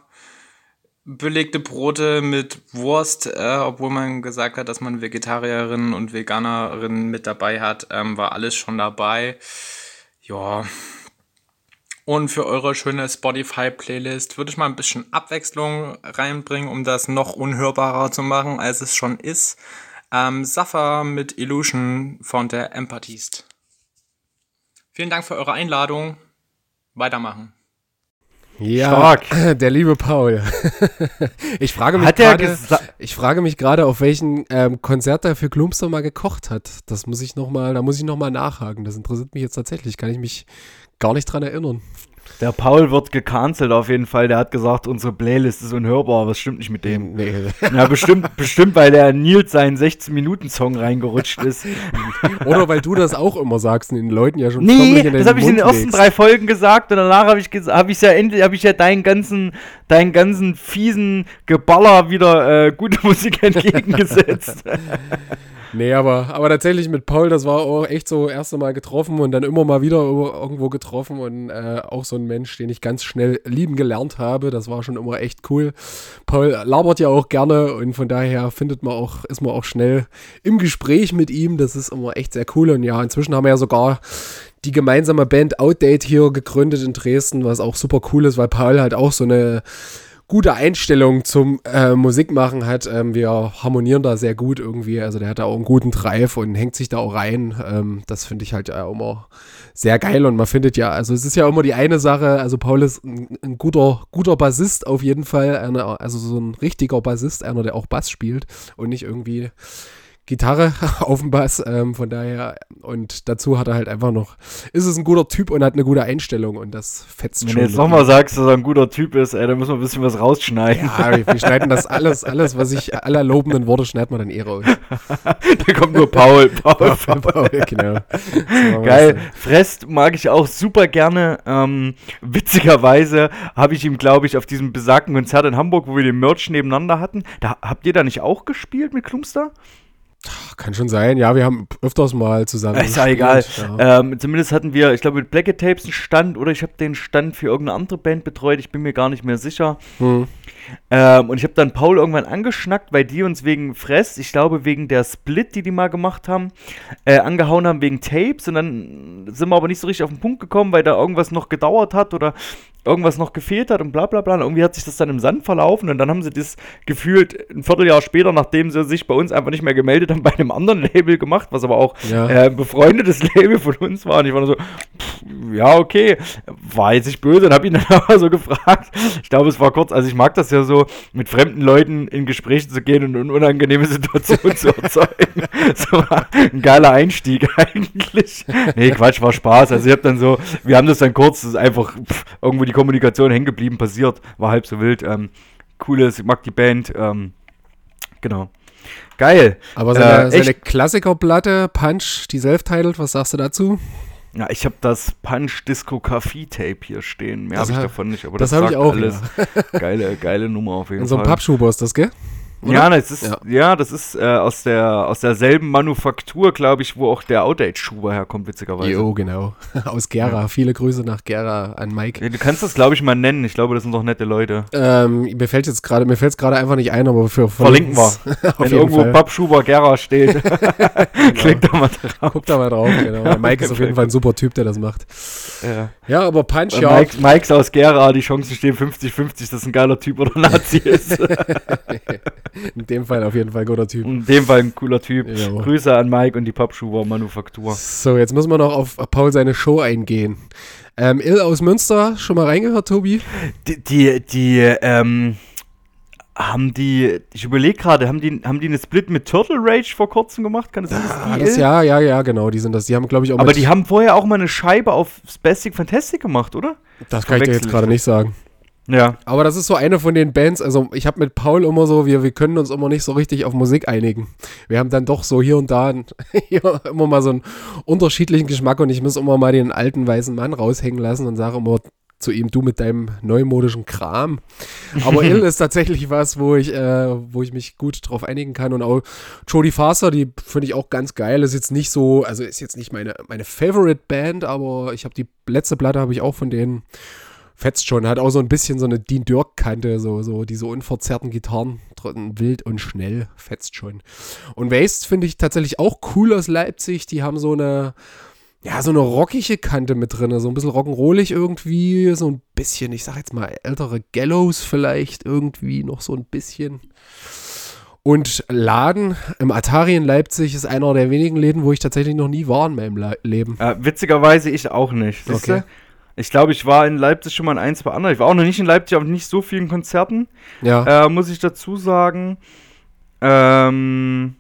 belegte Brote mit Wurst, äh, obwohl man gesagt hat, dass man Vegetarierinnen und Veganerinnen mit dabei hat, ähm, war alles schon dabei. Ja. Und für eure schöne Spotify-Playlist würde ich mal ein bisschen Abwechslung reinbringen, um das noch unhörbarer zu machen, als es schon ist. Ähm, Suffer mit Illusion von der Empathist. Vielen Dank für eure Einladung. Weitermachen. Ja, Stark. der liebe Paul. ich frage mich Hat er gerade, ich frage mich gerade, auf welchen ähm, Konzert er für Gloomster mal gekocht hat. Das muss ich noch mal, da muss ich noch mal nachhaken. Das interessiert mich jetzt tatsächlich. Kann ich mich gar nicht dran erinnern. Der Paul wird gecancelt auf jeden Fall. Der hat gesagt, unsere Playlist ist unhörbar. Was stimmt nicht mit dem? Nee. Ja, bestimmt, bestimmt, weil der Nils seinen 16-Minuten-Song reingerutscht ist. Oder weil du das auch immer sagst und den Leuten ja schon Nee, das habe ich in den Mund ersten legst. drei Folgen gesagt und danach habe ich ges- hab ich ja endlich habe ich ja deinen ganzen deinen ganzen fiesen Geballer wieder äh, gute Musik entgegengesetzt. Nee, aber, aber tatsächlich mit Paul, das war auch echt so erst Mal getroffen und dann immer mal wieder irgendwo getroffen und äh, auch so ein Mensch, den ich ganz schnell lieben gelernt habe. Das war schon immer echt cool. Paul labert ja auch gerne und von daher findet man auch, ist man auch schnell im Gespräch mit ihm. Das ist immer echt sehr cool. Und ja, inzwischen haben wir ja sogar die gemeinsame Band Outdate hier gegründet in Dresden, was auch super cool ist, weil Paul halt auch so eine gute Einstellung zum äh, Musikmachen hat. Ähm, wir harmonieren da sehr gut irgendwie. Also der hat da auch einen guten Drive und hängt sich da auch rein. Ähm, das finde ich halt äh, immer sehr geil und man findet ja, also es ist ja immer die eine Sache, also Paul ist ein, ein guter, guter Bassist auf jeden Fall, einer, also so ein richtiger Bassist, einer, der auch Bass spielt und nicht irgendwie Gitarre auf dem Bass, ähm, von daher, und dazu hat er halt einfach noch, ist es ein guter Typ und hat eine gute Einstellung und das fetzt Wenn schon. du jetzt nochmal sagst, dass er ein guter Typ ist, ey, dann müssen wir ein bisschen was rausschneiden. Ja, wir, schneiden das alles, alles, was ich, aller lobenden Worte schneiden wir dann eh raus. da kommt nur Paul. Paul, Paul. genau. So machen wir's Geil. Frest mag ich auch super gerne. Ähm, witzigerweise habe ich ihm, glaube ich, auf diesem besagten Konzert in Hamburg, wo wir den Merch nebeneinander hatten, da habt ihr da nicht auch gespielt mit Klumster? Kann schon sein, ja, wir haben öfters mal zusammen. Ist ja egal. Ja. Ähm, zumindest hatten wir, ich glaube, mit Black Tapes einen Stand oder ich habe den Stand für irgendeine andere Band betreut. Ich bin mir gar nicht mehr sicher. Hm. Ähm, und ich habe dann Paul irgendwann angeschnackt, weil die uns wegen Fress, ich glaube wegen der Split, die die mal gemacht haben, äh, angehauen haben wegen Tapes. Und dann sind wir aber nicht so richtig auf den Punkt gekommen, weil da irgendwas noch gedauert hat oder irgendwas noch gefehlt hat und bla bla bla. Und irgendwie hat sich das dann im Sand verlaufen und dann haben sie das gefühlt ein Vierteljahr später, nachdem sie sich bei uns einfach nicht mehr gemeldet haben, bei einem anderen Label gemacht, was aber auch Ja. äh, ein befreundetes Label von uns war. Und ich war nur so, pff, ja, okay, war jetzt nicht böse und habe ihn dann aber so gefragt. Ich glaube, es war kurz, also ich mag das ja so, mit fremden Leuten in Gespräche zu gehen und eine unangenehme Situation zu erzeugen. So war ein geiler Einstieg eigentlich. Nee, Quatsch, war Spaß. Also ich habe dann so, wir haben das dann kurz, das ist einfach pff, irgendwo die Kommunikation hängen geblieben, passiert, war halb so wild. Ähm, cooles, ich mag die Band. Ähm, genau. Geil. Aber seine, Äh, seine? Klassikerplatte, Punch, die self-titled, was sagst du dazu? Ja, ich habe das Punch Disco Café Tape hier stehen. Mehr habe ich davon nicht, aber das das, hab ich sagt auch, alles. Geile, geile Nummer auf jeden In so einem Fall. Pappschuber ist das, gell? Oder? Ja, das ist, Ja. ja. das ist äh, aus, der, aus derselben Manufaktur, glaube ich, wo auch der Outdate-Schuber herkommt, witzigerweise. Jo, genau. Aus Gera. Viele Grüße nach Gera an Mike. Ja, du kannst das, glaube ich, mal nennen. Ich glaube, das sind doch nette Leute. Ähm, mir fällt jetzt gerade, mir fällt es gerade einfach nicht ein, aber für Verlinken wir. Wenn irgendwo Fall. Pappschuber Gera steht, klick da mal drauf. Guck da mal drauf, genau. Der Mike ist auf jeden Fall ein super Typ, der das macht. Ja. Ja, aber Punch, ja. Mike, Mikes aus Gera, die Chancen stehen 50-50, dass das ein geiler Typ oder Nazi ist. In dem Fall auf jeden Fall guter Typ. In dem Fall ein cooler Typ. Ja. Grüße an Mike und die Pappschuber Manufaktur. So, jetzt müssen wir noch auf Paul seine Show eingehen. Ähm, Ill aus Münster, schon mal reingehört, Tobi? Die, die, die ähm, haben die, ich überlege gerade, haben die, haben die eine Split mit Turtle Rage vor kurzem gemacht? Kann das sein? Ah, das, ja, ja, ja, genau, die sind das. Die haben, glaube ich, auch Aber die haben vorher auch mal eine Scheibe auf Spastic Fantastic gemacht, oder? das kann ich dir jetzt gerade ich nicht sagen. Ja. Aber das ist so eine von den Bands, also ich habe mit Paul immer so, wir, wir können uns immer nicht so richtig auf Musik einigen. Wir haben dann doch so hier und da hier immer mal so einen unterschiedlichen Geschmack und ich muss immer mal den alten weißen Mann raushängen lassen und sage immer zu ihm, du mit deinem neumodischen Kram. Aber Ill ist tatsächlich was, wo ich, äh, wo ich mich gut drauf einigen kann. Und auch Jodie Faster, die finde ich auch ganz geil. Ist jetzt nicht so, also ist jetzt nicht meine, meine Favorite Band, aber ich habe die letzte Platte habe ich auch von denen fetzt schon. Hat auch so ein bisschen so eine Dean Dirk-Kante, so, so diese unverzerrten Gitarren, wild und schnell, fetzt schon. Und Waste finde ich tatsächlich auch cool aus Leipzig. Die haben so eine, ja, so eine rockige Kante mit drin, so ein bisschen rock'n'rollig irgendwie, so ein bisschen, ich sag jetzt mal, ältere Gallows vielleicht irgendwie noch so ein bisschen. Und Laden im Atari in Leipzig ist einer der wenigen Läden, wo ich tatsächlich noch nie war in meinem Le Leben. Äh, witzigerweise ich auch nicht. siehste? Okay. Ich glaube, ich war in Leipzig schon mal in ein, zwei anderen. Ich war auch noch nicht in Leipzig auf nicht so vielen Konzerten, Ja. äh, muss ich dazu sagen. Ähm,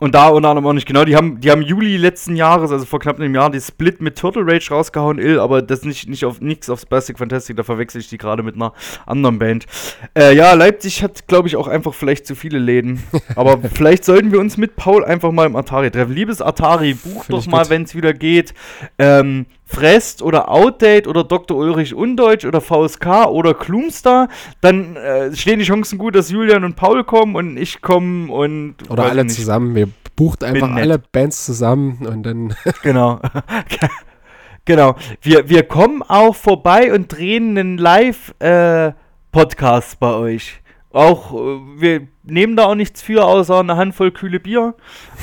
und da unter anderem auch nicht genau. Die haben, die haben Juli letzten Jahres, also vor knapp einem Jahr, die Split mit Turtle Rage rausgehauen, ill, aber das nicht, nicht auf nichts auf Spastic Fantastic, da verwechsel ich die gerade mit einer anderen Band. Äh, ja, Leipzig hat, glaube ich, auch einfach vielleicht zu viele Läden. Aber vielleicht sollten wir uns mit Paul einfach mal im Atari treffen. Liebes Atari, buch Find doch mal, wenn es wieder geht. Ähm, Frest oder Outdate oder Dr. Ulrich Undeutsch oder VSK oder Klumstar, dann äh, stehen die Chancen gut, dass Julian und Paul kommen und ich komme und Oder alle nicht. zusammen. Wir bucht einfach alle Bands zusammen und dann. Genau. genau. Wir, wir kommen auch vorbei und drehen einen Live-Podcast bei euch. Auch, äh, wir nehmen da auch nichts für, außer eine Handvoll kühle Bier.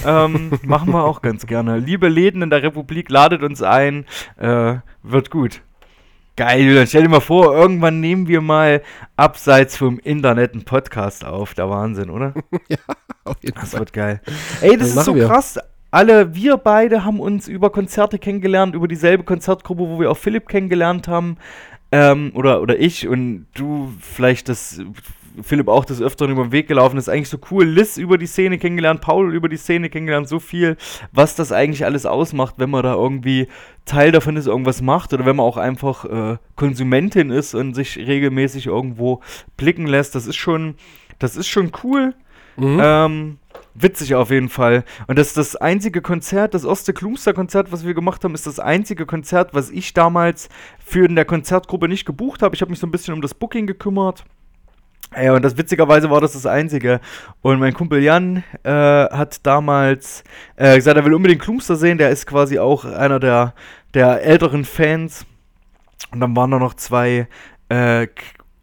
Ähm, machen wir auch ganz gerne. Liebe Läden in der Republik, ladet uns ein. Äh, wird gut. Geil, Julian. Stell dir mal vor, irgendwann nehmen wir mal abseits vom Internet einen Podcast auf. Der Wahnsinn, oder? Auf jeden Das Fall. wird geil. Ey, das Das ist so wir. krass. Alle, wir beide haben uns über Konzerte kennengelernt, über dieselbe Konzertgruppe, wo wir auch Philipp kennengelernt haben. Ähm, oder, oder ich und du vielleicht das, Philipp auch des Öfteren über den Weg gelaufen ist. Eigentlich so cool. Liz über die Szene kennengelernt, Paul über die Szene kennengelernt, so viel, was das eigentlich alles ausmacht, wenn man da irgendwie Teil davon ist, irgendwas macht oder wenn man auch einfach äh, Konsumentin ist und sich regelmäßig irgendwo blicken lässt. Das ist schon, das ist schon cool. Mhm. Ähm, witzig auf jeden Fall. Und das ist das einzige Konzert, das erste Klumster-Konzert, was wir gemacht haben, ist das einzige Konzert, was ich damals für in der Konzertgruppe nicht gebucht habe. Ich habe mich so ein bisschen um das Booking gekümmert. Ja, und das witzigerweise war das das Einzige. Und mein Kumpel Jan äh, hat damals äh, gesagt, er will unbedingt Klumster sehen. Der ist quasi auch einer der, der älteren Fans. Und dann waren da noch zwei äh,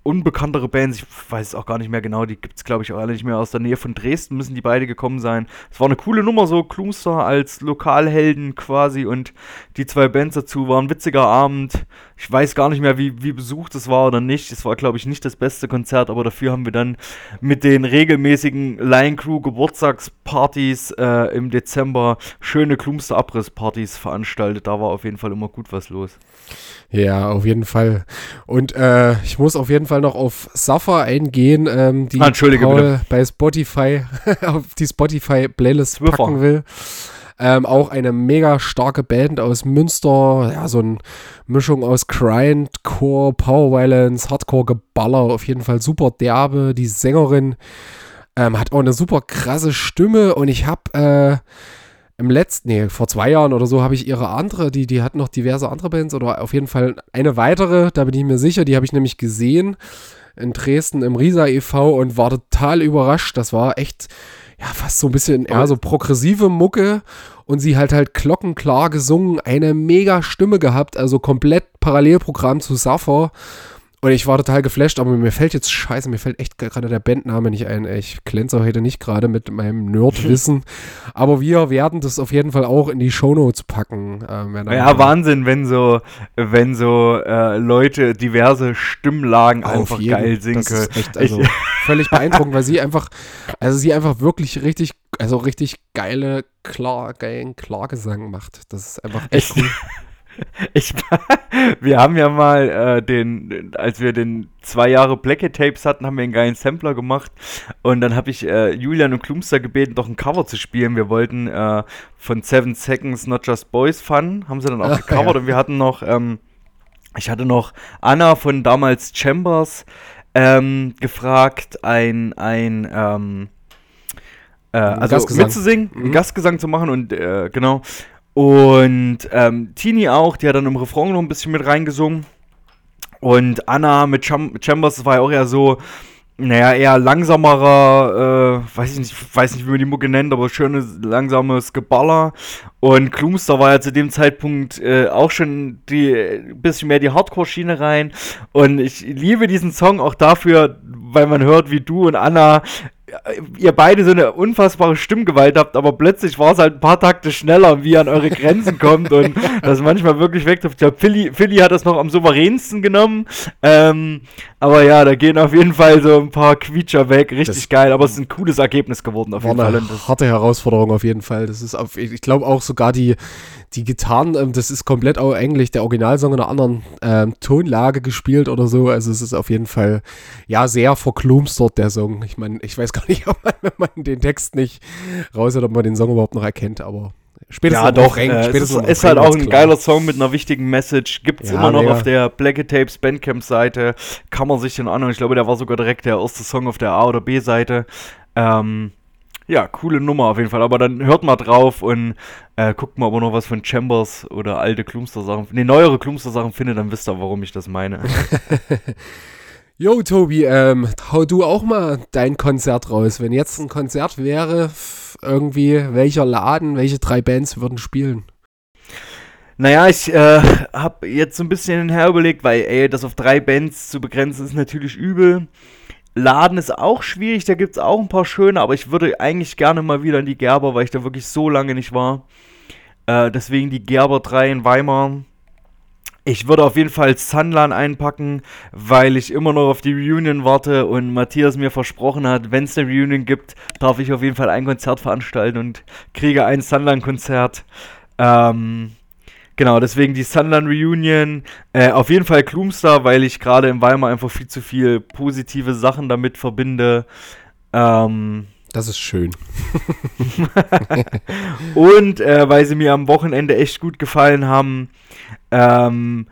unbekanntere Bands, ich weiß auch gar nicht mehr genau, die gibt es glaube ich auch alle nicht mehr aus der Nähe von Dresden, müssen die beide gekommen sein. Es war eine coole Nummer, so Klumster als Lokalhelden quasi und die zwei Bands dazu waren witziger Abend. Ich weiß gar nicht mehr, wie, wie besucht es war oder nicht. Es war glaube ich nicht das beste Konzert, aber dafür haben wir dann mit den regelmäßigen Line Crew Geburtstagspartys äh, im Dezember schöne Klumster Abrisspartys veranstaltet. Da war auf jeden Fall immer gut was los. Ja, auf jeden Fall. Und äh, ich muss auf jeden Fall noch auf Safa eingehen, ähm, die Ah, entschuldige Paul bitte. bei Spotify auf die Spotify-Playlist packen will. Ähm, auch eine mega starke Band aus Münster. Ja, so eine Mischung aus Grindcore, Power Violence, Hardcore-Geballer. Auf jeden Fall super derbe. Die Sängerin ähm, hat auch eine super krasse Stimme und ich habe äh, im letzten, nee, vor zwei Jahren oder so habe ich ihre andere, die, die hat noch diverse andere Bands oder auf jeden Fall eine weitere, da bin ich mir sicher, die habe ich nämlich gesehen in Dresden im Risa e.V. und war total überrascht. Das war echt, ja, fast so ein bisschen eher so progressive Mucke und sie halt halt glockenklar gesungen, eine mega Stimme gehabt, also komplett Parallelprogramm zu Sappho. Und ich war total geflasht, aber mir fällt jetzt scheiße, mir fällt echt gerade der Bandname nicht ein. Ich glänze heute nicht gerade mit meinem Nerdwissen. aber wir werden das auf jeden Fall auch in die Shownotes packen. Ähm, Ja, Wahnsinn, wenn so, wenn so äh, Leute diverse Stimmlagen einfach jeden. geil singen Das können. ist echt also Ich- völlig beeindruckend, weil sie einfach, also sie einfach wirklich richtig, also richtig geile, klar, geilen Klargesang macht. Das ist einfach echt cool. Ich, wir haben ja mal äh, den, als wir den zwei Jahre Blacket Tapes hatten, haben wir einen geilen Sampler gemacht und dann habe ich äh, Julian und Klumster gebeten, doch ein Cover zu spielen. Wir wollten äh, von Seven Seconds Not Just Boys Fun, haben sie dann auch Ah, gecovert ja. und wir hatten noch, ähm, ich hatte noch Anna von damals Chambers ähm, gefragt, ein, ein, ähm, äh, also Gastgesang. mitzusingen, Mhm. Gastgesang zu machen und äh, genau. Und ähm, Tini auch, die hat dann im Refrain noch ein bisschen mit reingesungen. Und Anna mit Cham Chambers, das war ja auch eher so, naja, eher langsamerer, äh, weiß ich nicht, weiß nicht, wie man die Mucke nennt, aber schönes, langsames Geballer. Und Klumster war ja zu dem Zeitpunkt äh, auch schon die ein bisschen mehr die Hardcore-Schiene rein. Und ich liebe diesen Song auch dafür, weil man hört, wie du und Anna äh, ihr beide so eine unfassbare Stimmgewalt habt, aber plötzlich war es halt ein paar Takte schneller, wie ihr an eure Grenzen kommt und das manchmal wirklich wegtrifft. Ich glaube, Philly, Philly hat das noch am souveränsten genommen. Ähm, aber ja, da gehen auf jeden Fall so ein paar Quietscher weg. Richtig Das- geil, aber es ist ein cooles Ergebnis geworden auf War jeden Fall. eine harte Herausforderung auf jeden Fall. Das ist auf, ich glaube auch sogar die, die Gitarren, ähm, das ist komplett auch eigentlich der Originalsong in einer anderen ähm, Tonlage gespielt oder so. Also es ist auf jeden Fall ja sehr verklumstert, der Song. Ich meine, ich weiß gar nicht, ob man, wenn man den Text nicht raus hat, ob man den Song überhaupt noch erkennt, aber spätestens Ja, doch. Refrain- Äh, es ist, spätestens ist Refrain halt auch ein geiler Song mit einer wichtigen Message. Gibt es Ja, immer noch mega. auf der Black Tapes Bandcamp Seite. Kann man sich den anhören. Ich glaube, der war sogar direkt der erste Song auf der A- oder B-Seite. Ähm, ja, coole Nummer auf jeden Fall. Aber dann hört mal drauf und äh, guckt mal, ob ihr noch was von Chambers oder alte Klumster-Sachen, ne, neuere Klumster-Sachen findet, dann wisst ihr, warum ich das meine. Jo, Tobi, ähm, hau du auch mal dein Konzert raus. Wenn jetzt ein Konzert wäre, irgendwie, welcher Laden, welche drei Bands würden spielen? Naja, ich äh, habe jetzt so ein bisschen her überlegt, weil, ey, das auf drei Bands zu begrenzen ist natürlich übel. Laden ist auch schwierig, da gibt es auch ein paar schöne, aber ich würde eigentlich gerne mal wieder in die Gerber, weil ich da wirklich so lange nicht war. Äh, deswegen die Gerber 3 in Weimar. Ich würde auf jeden Fall Sunlan einpacken, weil ich immer noch auf die Reunion warte und Matthias mir versprochen hat, wenn es eine Reunion gibt, darf ich auf jeden Fall ein Konzert veranstalten und kriege ein Sunlan-Konzert. Ähm, genau, deswegen die Sunlan Reunion. Äh, auf jeden Fall Klumstar, weil ich gerade in Weimar einfach viel zu viel positive Sachen damit verbinde. Ähm, Das ist schön. und äh, weil sie mir am Wochenende echt gut gefallen haben, ähm,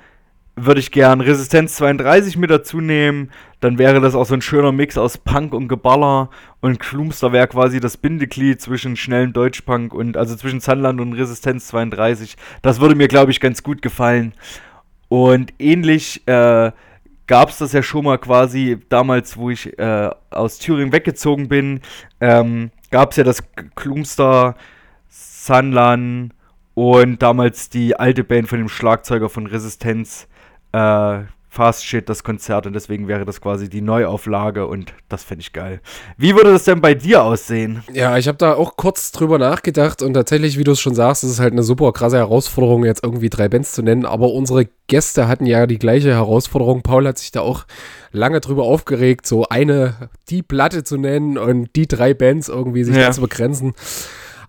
würde ich gern Resistenz 32 mit dazu nehmen. Dann wäre das auch so ein schöner Mix aus Punk und Geballer. Und Klumster wäre quasi das Bindeglied zwischen schnellem Deutschpunk und, also zwischen Sunland und Resistenz 32. Das würde mir, glaube ich, ganz gut gefallen. Und ähnlich äh, gab es das ja schon mal quasi damals, wo ich äh, aus Thüringen weggezogen bin. Ähm, gab es ja das Klumster, Sunlan und damals die alte Band von dem Schlagzeuger von Resistenz, äh, Fast Shit, das Konzert. Und deswegen wäre das quasi die Neuauflage und das fände ich geil. Wie würde das denn bei dir aussehen? Ja, ich habe da auch kurz drüber nachgedacht und tatsächlich, wie du es schon sagst, ist es halt eine super krasse Herausforderung, jetzt irgendwie drei Bands zu nennen. Aber unsere Gäste hatten ja die gleiche Herausforderung. Paul hat sich da auch lange drüber aufgeregt, so eine, die Platte zu nennen und die drei Bands irgendwie sich Ja. da zu begrenzen.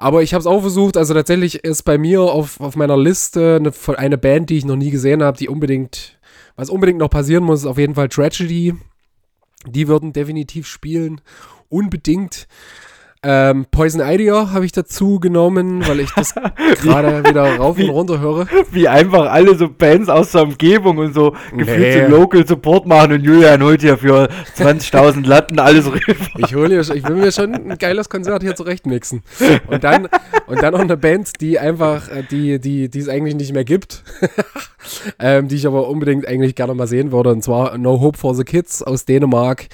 Aber ich habe es auch versucht. Also tatsächlich ist bei mir auf, auf meiner Liste eine, eine Band, die ich noch nie gesehen habe, die unbedingt, was unbedingt noch passieren muss, ist auf jeden Fall Tragedy. Die würden definitiv spielen. Unbedingt. Ähm, Poison Idea habe ich dazu genommen, weil ich das gerade wieder rauf und Wie- runter höre. Wie einfach alle so Bands aus der Umgebung und so gefühlt Nee. so Local Support machen und Julian holt hier für 20.000 Latten alles rüber. Ich hole hier, ich will mir schon ein geiles Konzert hier zurechtmixen. Und dann, und dann noch eine Band, die einfach, äh, die, die, die es eigentlich nicht mehr gibt, ähm, die ich aber unbedingt eigentlich gerne mal sehen würde. Und zwar No Hope for the Kids aus Dänemark.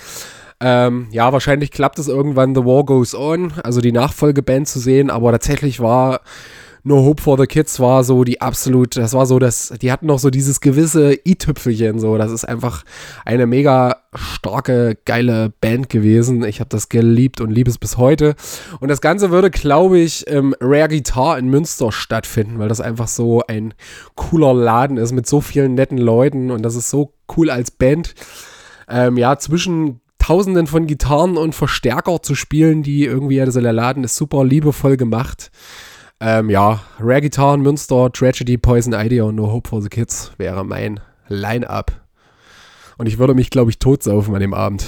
Ähm, ja, wahrscheinlich klappt es irgendwann The War Goes On, also die Nachfolgeband zu sehen, aber tatsächlich war No Hope for the Kids war so die absolut, das war so das, die hatten noch so dieses gewisse i-Tüpfelchen, so, das ist einfach eine mega starke, geile Band gewesen. Ich habe das geliebt und liebe es bis heute. Und das Ganze würde, glaube ich, im Rare Guitar in Münster stattfinden, weil das einfach so ein cooler Laden ist mit so vielen netten Leuten und das ist so cool als Band. Ähm, ja, zwischen Tausenden von Gitarren und Verstärker zu spielen, die irgendwie, also der Laden ist super liebevoll gemacht. Ähm, ja, Rare Guitar in Münster, Tragedy, Poison Idea und No Hope for the Kids wäre mein Line-Up. Und ich würde mich, glaube ich, totsaufen an dem Abend.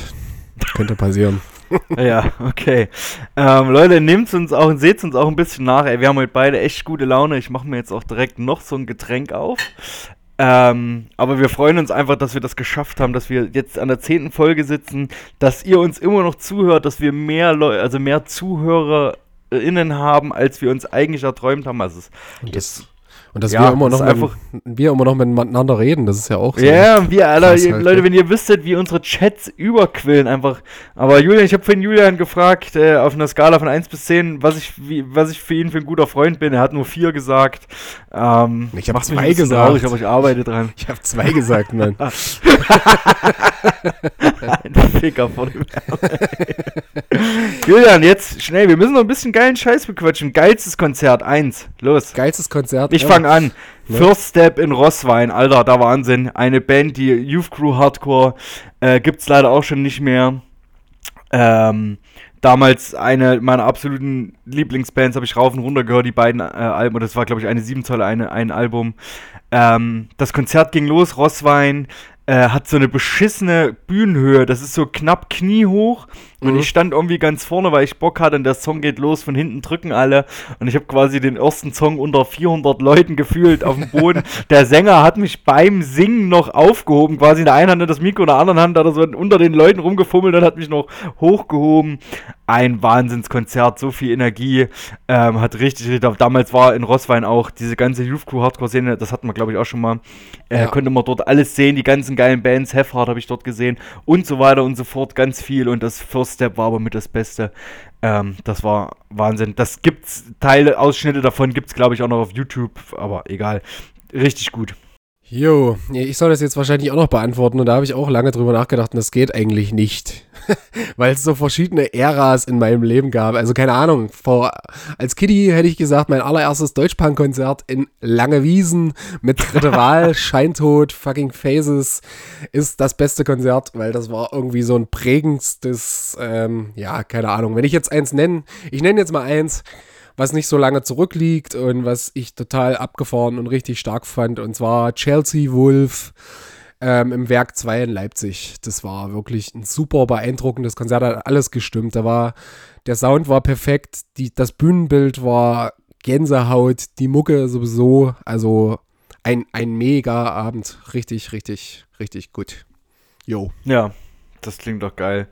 Könnte passieren. Ja, okay. Ähm, Leute, nehmt uns auch und seht uns auch ein bisschen nach. Ey, wir haben heute beide echt gute Laune. Ich mache mir jetzt auch direkt noch so ein Getränk auf. Ähm, aber wir freuen uns einfach, dass wir das geschafft haben, dass wir jetzt an der zehnten Folge sitzen, dass ihr uns immer noch zuhört, dass wir mehr Leute, also mehr ZuhörerInnen haben, als wir uns eigentlich erträumt haben. Also es das, und dass Ja, wir, immer noch mit, einfach- wir immer noch miteinander reden, das ist ja auch so. Ja, wir alle, halt, Leute, ne? wenn ihr wüsstet, wie unsere Chats überquillen einfach. Aber Julian, ich habe vorhin Julian gefragt, äh, auf einer Skala von 1 bis 10, was ich, wie, was ich für ihn für ein guter Freund bin. Er hat nur 4 gesagt. Ähm, Ich hab macht mich zwei gesagt. traurig, aber ich arbeite dran. Ich habe zwei gesagt, Mann. ein Ficker vor dem. Julian, jetzt schnell, wir müssen noch ein bisschen geilen Scheiß bequatschen. Geilstes Konzert, 1. Los. Geilstes Konzert. Ich ever. Fange an. Ne? First Step in Rosswein, Alter, da Wahnsinn. Eine Band, die Youth Crew Hardcore, äh, gibt's leider auch schon nicht mehr. Ähm, damals eine meiner absoluten Lieblingsbands, habe ich rauf und runter gehört, die beiden äh, Alben. Und das war, glaube ich, eine 7 Zoll, eine, ein Album. Ähm, das Konzert ging los, Rosswein äh, hat so eine beschissene Bühnenhöhe. Das ist so knapp kniehoch. Und Mhm. ich stand irgendwie ganz vorne, weil ich Bock hatte. Und der Song geht los, von hinten drücken alle. Und ich habe quasi den ersten Song unter 400 Leuten gefühlt auf dem Boden. der Sänger hat mich beim Singen noch aufgehoben. Quasi in der einen Hand das Mikro, in der anderen Hand hat er so unter den Leuten rumgefummelt und hat mich noch hochgehoben. Ein Wahnsinnskonzert, so viel Energie. Ähm, hat richtig, richtig, damals war in Rosswein auch diese ganze Youth Crew Hardcore Szene, das hatten wir glaube ich auch schon mal. Äh, Ja. Konnte man dort alles sehen, die ganzen geilen Bands, Heffhard habe ich dort gesehen und so weiter und so fort, ganz viel. Und das First Step war aber mit das Beste. Ähm, das war Wahnsinn. Das gibt's, Teile, Ausschnitte davon gibt's glaube ich auch noch auf YouTube, aber egal. Richtig gut. Jo, ich soll das jetzt wahrscheinlich auch noch beantworten und da habe ich auch lange drüber nachgedacht und das geht eigentlich nicht. Weil es so verschiedene Äras in meinem Leben gab. Also keine Ahnung, vor, als Kiddie hätte ich gesagt, mein allererstes Deutschpunk-Konzert in Langewiesen mit dritte Wahl, Scheintod, fucking Phases ist das beste Konzert, weil das war irgendwie so ein prägendstes, ähm, ja, keine Ahnung. Wenn ich jetzt eins nenne, ich nenne jetzt mal eins, was nicht so lange zurückliegt und was ich total abgefahren und richtig stark fand. Und zwar Chelsea Wolf ähm, im Werk 2 in Leipzig. Das war wirklich ein super beeindruckendes Konzert, hat alles gestimmt. Da war, der Sound war perfekt, die, das Bühnenbild war Gänsehaut, die Mucke sowieso. Also ein, ein mega Abend. Richtig, richtig, richtig gut. Jo. Ja, das klingt doch geil.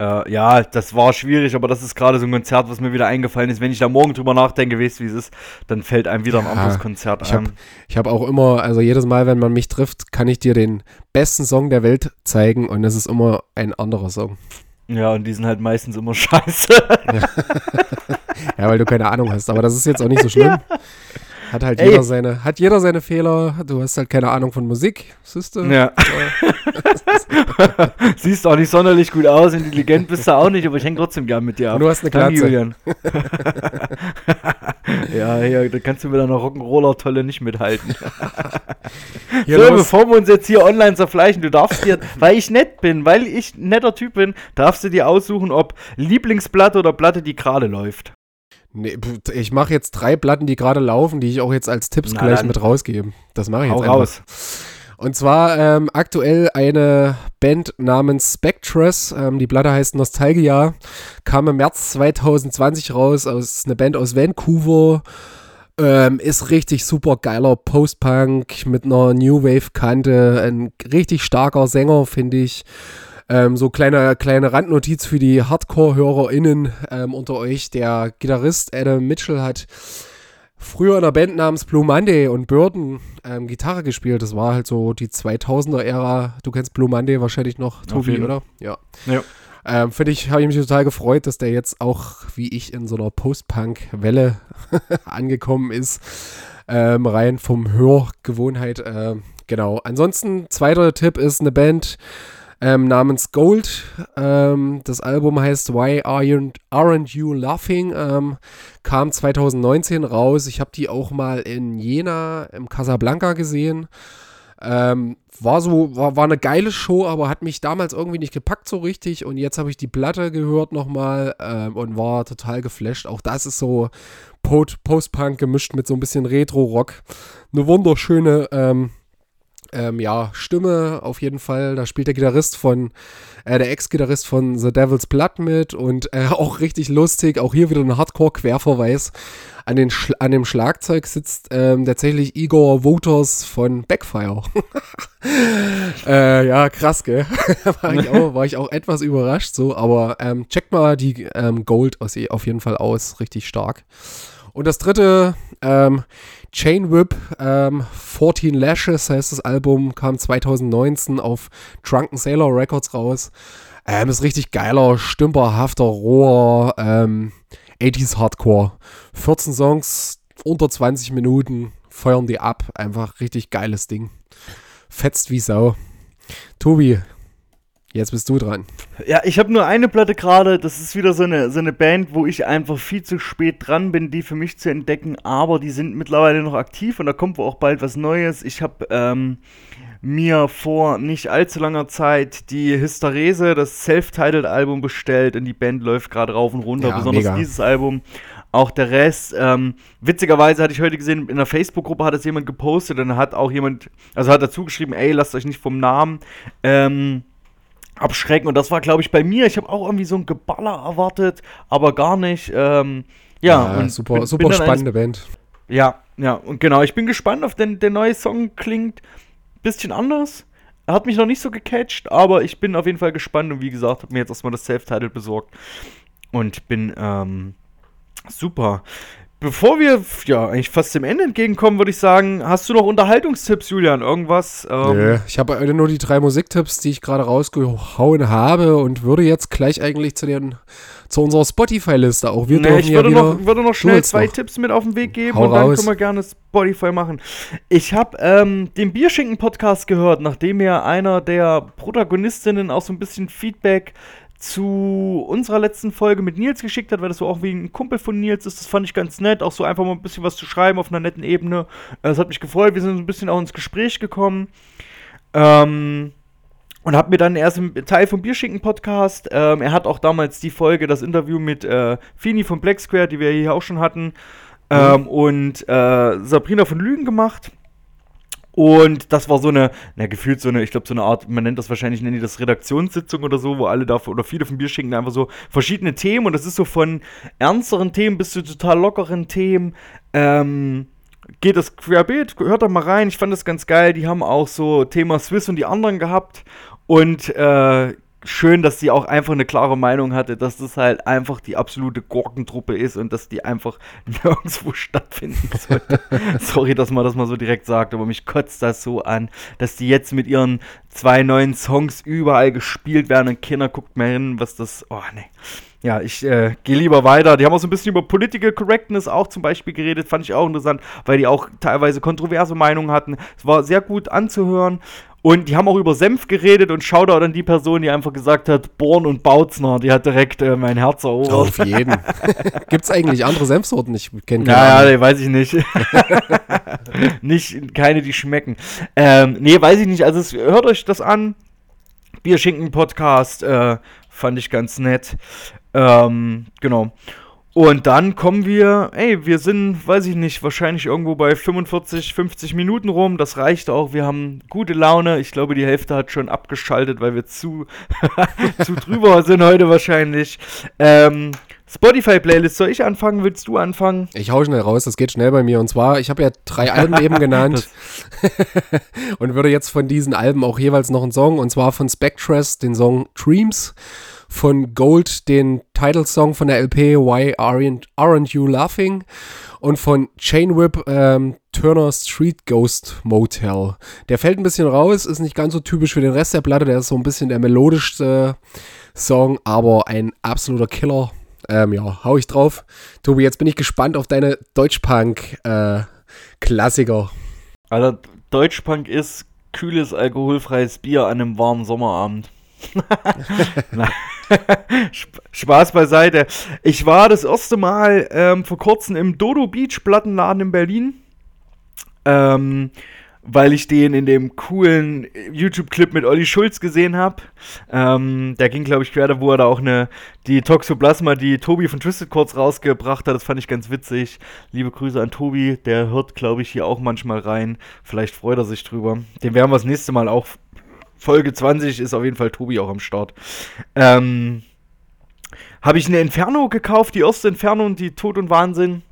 Äh, ja, das war schwierig, aber das ist gerade so ein Konzert, was mir wieder eingefallen ist. Wenn ich da morgen drüber nachdenke, weißt du, wie es ist, dann fällt einem wieder ein Ja, anderes Konzert Ich habe ein. ich hab auch immer, also jedes Mal, wenn man mich trifft, kann ich dir den besten Song der Welt zeigen und es ist immer ein anderer Song. Ja, und die sind halt meistens immer scheiße. Ja, weil du keine Ahnung hast, aber das ist jetzt auch nicht so schlimm. Hat halt Ey. jeder seine, hat jeder seine Fehler. Du hast halt keine Ahnung von Musik, siehst du? ja. Siehst auch nicht sonderlich gut aus, intelligent bist du auch nicht, aber ich hänge trotzdem gern mit dir ab. Und du hast eine Danke, Glatze. Julian. ja, ja, da kannst du mit deiner Rock'n'Roller-Tolle nicht mithalten. Hier so, los. bevor wir uns jetzt hier online zerfleischen, du darfst dir, weil ich nett bin, weil ich ein netter Typ bin, darfst du dir aussuchen, ob Lieblingsplatte oder Platte, die gerade läuft. Nee, ich mache jetzt drei Platten, die gerade laufen, die ich auch jetzt als Tipps Na gleich dann. mit rausgebe. Das mache ich Hau jetzt einfach. raus. Und zwar ähm, aktuell eine Band namens Spectres. Ähm, die Platte heißt Nostalgia. Kam im März 2020 raus. Aus, eine Band aus Vancouver. Ähm, ist richtig super geiler Post-Punk mit einer New Wave-Kante. Ein richtig starker Sänger, finde ich. Ähm, so kleine, kleine Randnotiz für die Hardcore-HörerInnen ähm, unter euch. Der Gitarrist Adam Mitchell hat früher in einer Band namens Blue Monday und Burden ähm, Gitarre gespielt. Das war halt so die 2000er-Ära. Du kennst Blue Monday wahrscheinlich noch, Tobi, oder? Ja. Ja. Ähm, Finde ich, habe ich mich total gefreut, dass der jetzt auch, wie ich, in so einer Post-Punk-Welle angekommen ist. Ähm, rein vom Hörgewohnheit. Ähm, genau. Ansonsten, zweiter Tipp ist eine Band ähm, namens Gold. Ähm, das Album heißt Why Aren't You Laughing? Ähm, kam 2019 raus. Ich habe die auch mal in Jena im Casablanca gesehen. Ähm, war so, war, war eine geile Show, aber hat mich damals irgendwie nicht gepackt so richtig. Und jetzt habe ich die Platte gehört nochmal ähm, und war total geflasht. Auch das ist so Po- Post-Punk gemischt mit so ein bisschen Retro-Rock. Eine wunderschöne ähm, ja, Stimme auf jeden Fall. Da spielt der Gitarrist von, äh, der Ex-Gitarrist von The Devil's Blood mit und äh, auch richtig lustig. Auch hier wieder ein Hardcore-Querverweis. An, den Schl an dem Schlagzeug sitzt ähm, tatsächlich Igor Wouters von Backfire. äh, ja, krass, gell? war, ich auch, war ich auch etwas überrascht so, aber ähm, checkt mal die ähm, Gold aus, auf jeden Fall aus. Richtig stark. Und das dritte, ähm, Chain Whip, ähm, 14 Lashes heißt das Album, kam 2019 auf Drunken Sailor Records raus. Ähm, ist richtig geiler, stümperhafter, roher ähm, 80s Hardcore. 14 Songs, unter 20 Minuten, feuern die ab. Einfach richtig geiles Ding. Fetzt wie Sau. Tobi, jetzt bist du dran. Ja, ich habe nur eine Platte gerade. Das ist wieder so eine, so eine Band, wo ich einfach viel zu spät dran bin, die für mich zu entdecken. Aber die sind mittlerweile noch aktiv und da kommt wohl auch bald was Neues. Ich habe ähm, mir vor nicht allzu langer Zeit die Hysterese, das Self-Titled-Album bestellt und die Band läuft gerade rauf und runter, Ja, besonders mega. dieses Album. Auch der Rest, ähm, witzigerweise hatte ich heute gesehen, in der Facebook-Gruppe hat es jemand gepostet und hat auch jemand, also hat dazu geschrieben, ey, lasst euch nicht vom Namen ähm, abschrecken. Und das war, glaube ich, bei mir. Ich habe auch irgendwie so ein Geballer erwartet, aber gar nicht. Ähm, ja, und super, bin- super bin spannende Band. ja, ja, und genau, ich bin gespannt auf den, der neue Song klingt bisschen anders. Er hat mich noch nicht so gecatcht, aber ich bin auf jeden Fall gespannt und wie gesagt, habe mir jetzt erstmal das Self-Title besorgt und bin ähm, super. Bevor wir ja eigentlich fast dem Ende entgegenkommen, würde ich sagen, hast du noch Unterhaltungstipps, Julian? Irgendwas? Ähm, Nö, ich habe nur die drei Musiktipps, die ich gerade rausgehauen habe und würde jetzt gleich eigentlich zu den zu unserer Spotify-Liste auch. Wir Nee, ich ja würde, wieder, noch, würde noch schnell zwei noch. Tipps mit auf den Weg geben Hau und dann raus. können wir gerne Spotify machen. Ich habe ähm, den Bierschinken-Podcast gehört, nachdem mir einer der Protagonistinnen auch so ein bisschen Feedback zu unserer letzten Folge mit Nils geschickt hat, weil das so auch wie ein Kumpel von Nils ist. Das fand ich ganz nett, auch so einfach mal ein bisschen was zu schreiben auf einer netten Ebene. Äh, Das hat mich gefreut. Wir sind so ein bisschen auch ins Gespräch gekommen. Ähm, und habe mir dann erst im Teil vom Bierschinken-Podcast, ähm, er hat auch damals die Folge, das Interview mit äh, Fini von Black Square, die wir hier auch schon hatten, ähm, und äh, Sabrina von Lügen gemacht. Und das war so eine, na, gefühlt so eine, ich glaube, so eine Art, man nennt das wahrscheinlich, nennen die das Redaktionssitzung oder so, wo alle da, oder viele vom Bierschinken einfach so verschiedene Themen und das ist so von ernsteren Themen bis zu total lockeren Themen. Ähm, geht das querbeet, hört da mal rein, ich fand das ganz geil. Die haben auch so Thema Swiss und die anderen gehabt und äh, schön, dass sie auch einfach eine klare Meinung hatte, dass das halt einfach die absolute Gurkentruppe ist und dass die einfach nirgendwo stattfinden sollte. Sorry, dass man das mal so direkt sagt, aber mich kotzt das so an, dass die jetzt mit ihren zwei neuen Songs überall gespielt werden und Kinder guckt mal hin, was das. Oh, nee. Ja, ich äh, gehe lieber weiter. Die haben auch so ein bisschen über Political Correctness auch zum Beispiel geredet, fand ich auch interessant, weil die auch teilweise kontroverse Meinungen hatten. Es war sehr gut anzuhören. Und die haben auch über Senf geredet und Shoutout an die Person, die einfach gesagt hat, Born und Bautzner, die hat direkt äh, mein Herz erobert. Auf jeden. Gibt es eigentlich andere Senfsorten? Ich kenne keine Naja, anderen. nee, weiß ich nicht. nicht, keine, die schmecken. Ähm, nee, weiß ich nicht. Also es, hört euch das an. Bierschinken-Podcast äh, fand ich ganz nett. Ähm, genau. Und dann kommen wir, ey, wir sind, weiß ich nicht, wahrscheinlich irgendwo bei 45, 50 Minuten rum. Das reicht auch. Wir haben gute Laune. Ich glaube, die Hälfte hat schon abgeschaltet, weil wir zu, zu drüber sind heute wahrscheinlich. Ähm, Spotify-Playlist, soll ich anfangen? Willst du anfangen? Ich hau schnell raus, das geht schnell bei mir. Und zwar, ich habe ja drei Alben eben genannt und würde jetzt von diesen Alben auch jeweils noch einen Song, und zwar von Spectres, den Song Dreams, von Gold, den Titelsong von der LP Why Aren't, Aren't You Laughing und von Chain Whip ähm, Turner Street Ghost Motel. Der fällt ein bisschen raus, ist nicht ganz so typisch für den Rest der Platte, der ist so ein bisschen der melodischste Song, aber ein absoluter Killer. Ähm, ja, hau ich drauf. Tobi, jetzt bin ich gespannt auf deine Deutschpunk-Klassiker. Alter, Deutschpunk ist kühles, alkoholfreies Bier an einem warmen Sommerabend. Spaß beiseite. Ich war das erste Mal ähm, vor kurzem im Dodo Beach Plattenladen in Berlin. Ähm, weil ich den in dem coolen YouTube-Clip mit Olli Schulz gesehen habe. Ähm, der ging, glaube ich, quer wo er da auch eine, die Toxoplasma, die Tobi von Twisted Chords rausgebracht hat. Das fand ich ganz witzig. Liebe Grüße an Tobi, der hört, glaube ich, hier auch manchmal rein. Vielleicht freut er sich drüber. Den werden wir das nächste Mal auch. Folge 20 ist auf jeden Fall Tobi auch am Start. Ähm, habe ich eine Inferno gekauft, die erste Inferno und die Tod und Wahnsinn.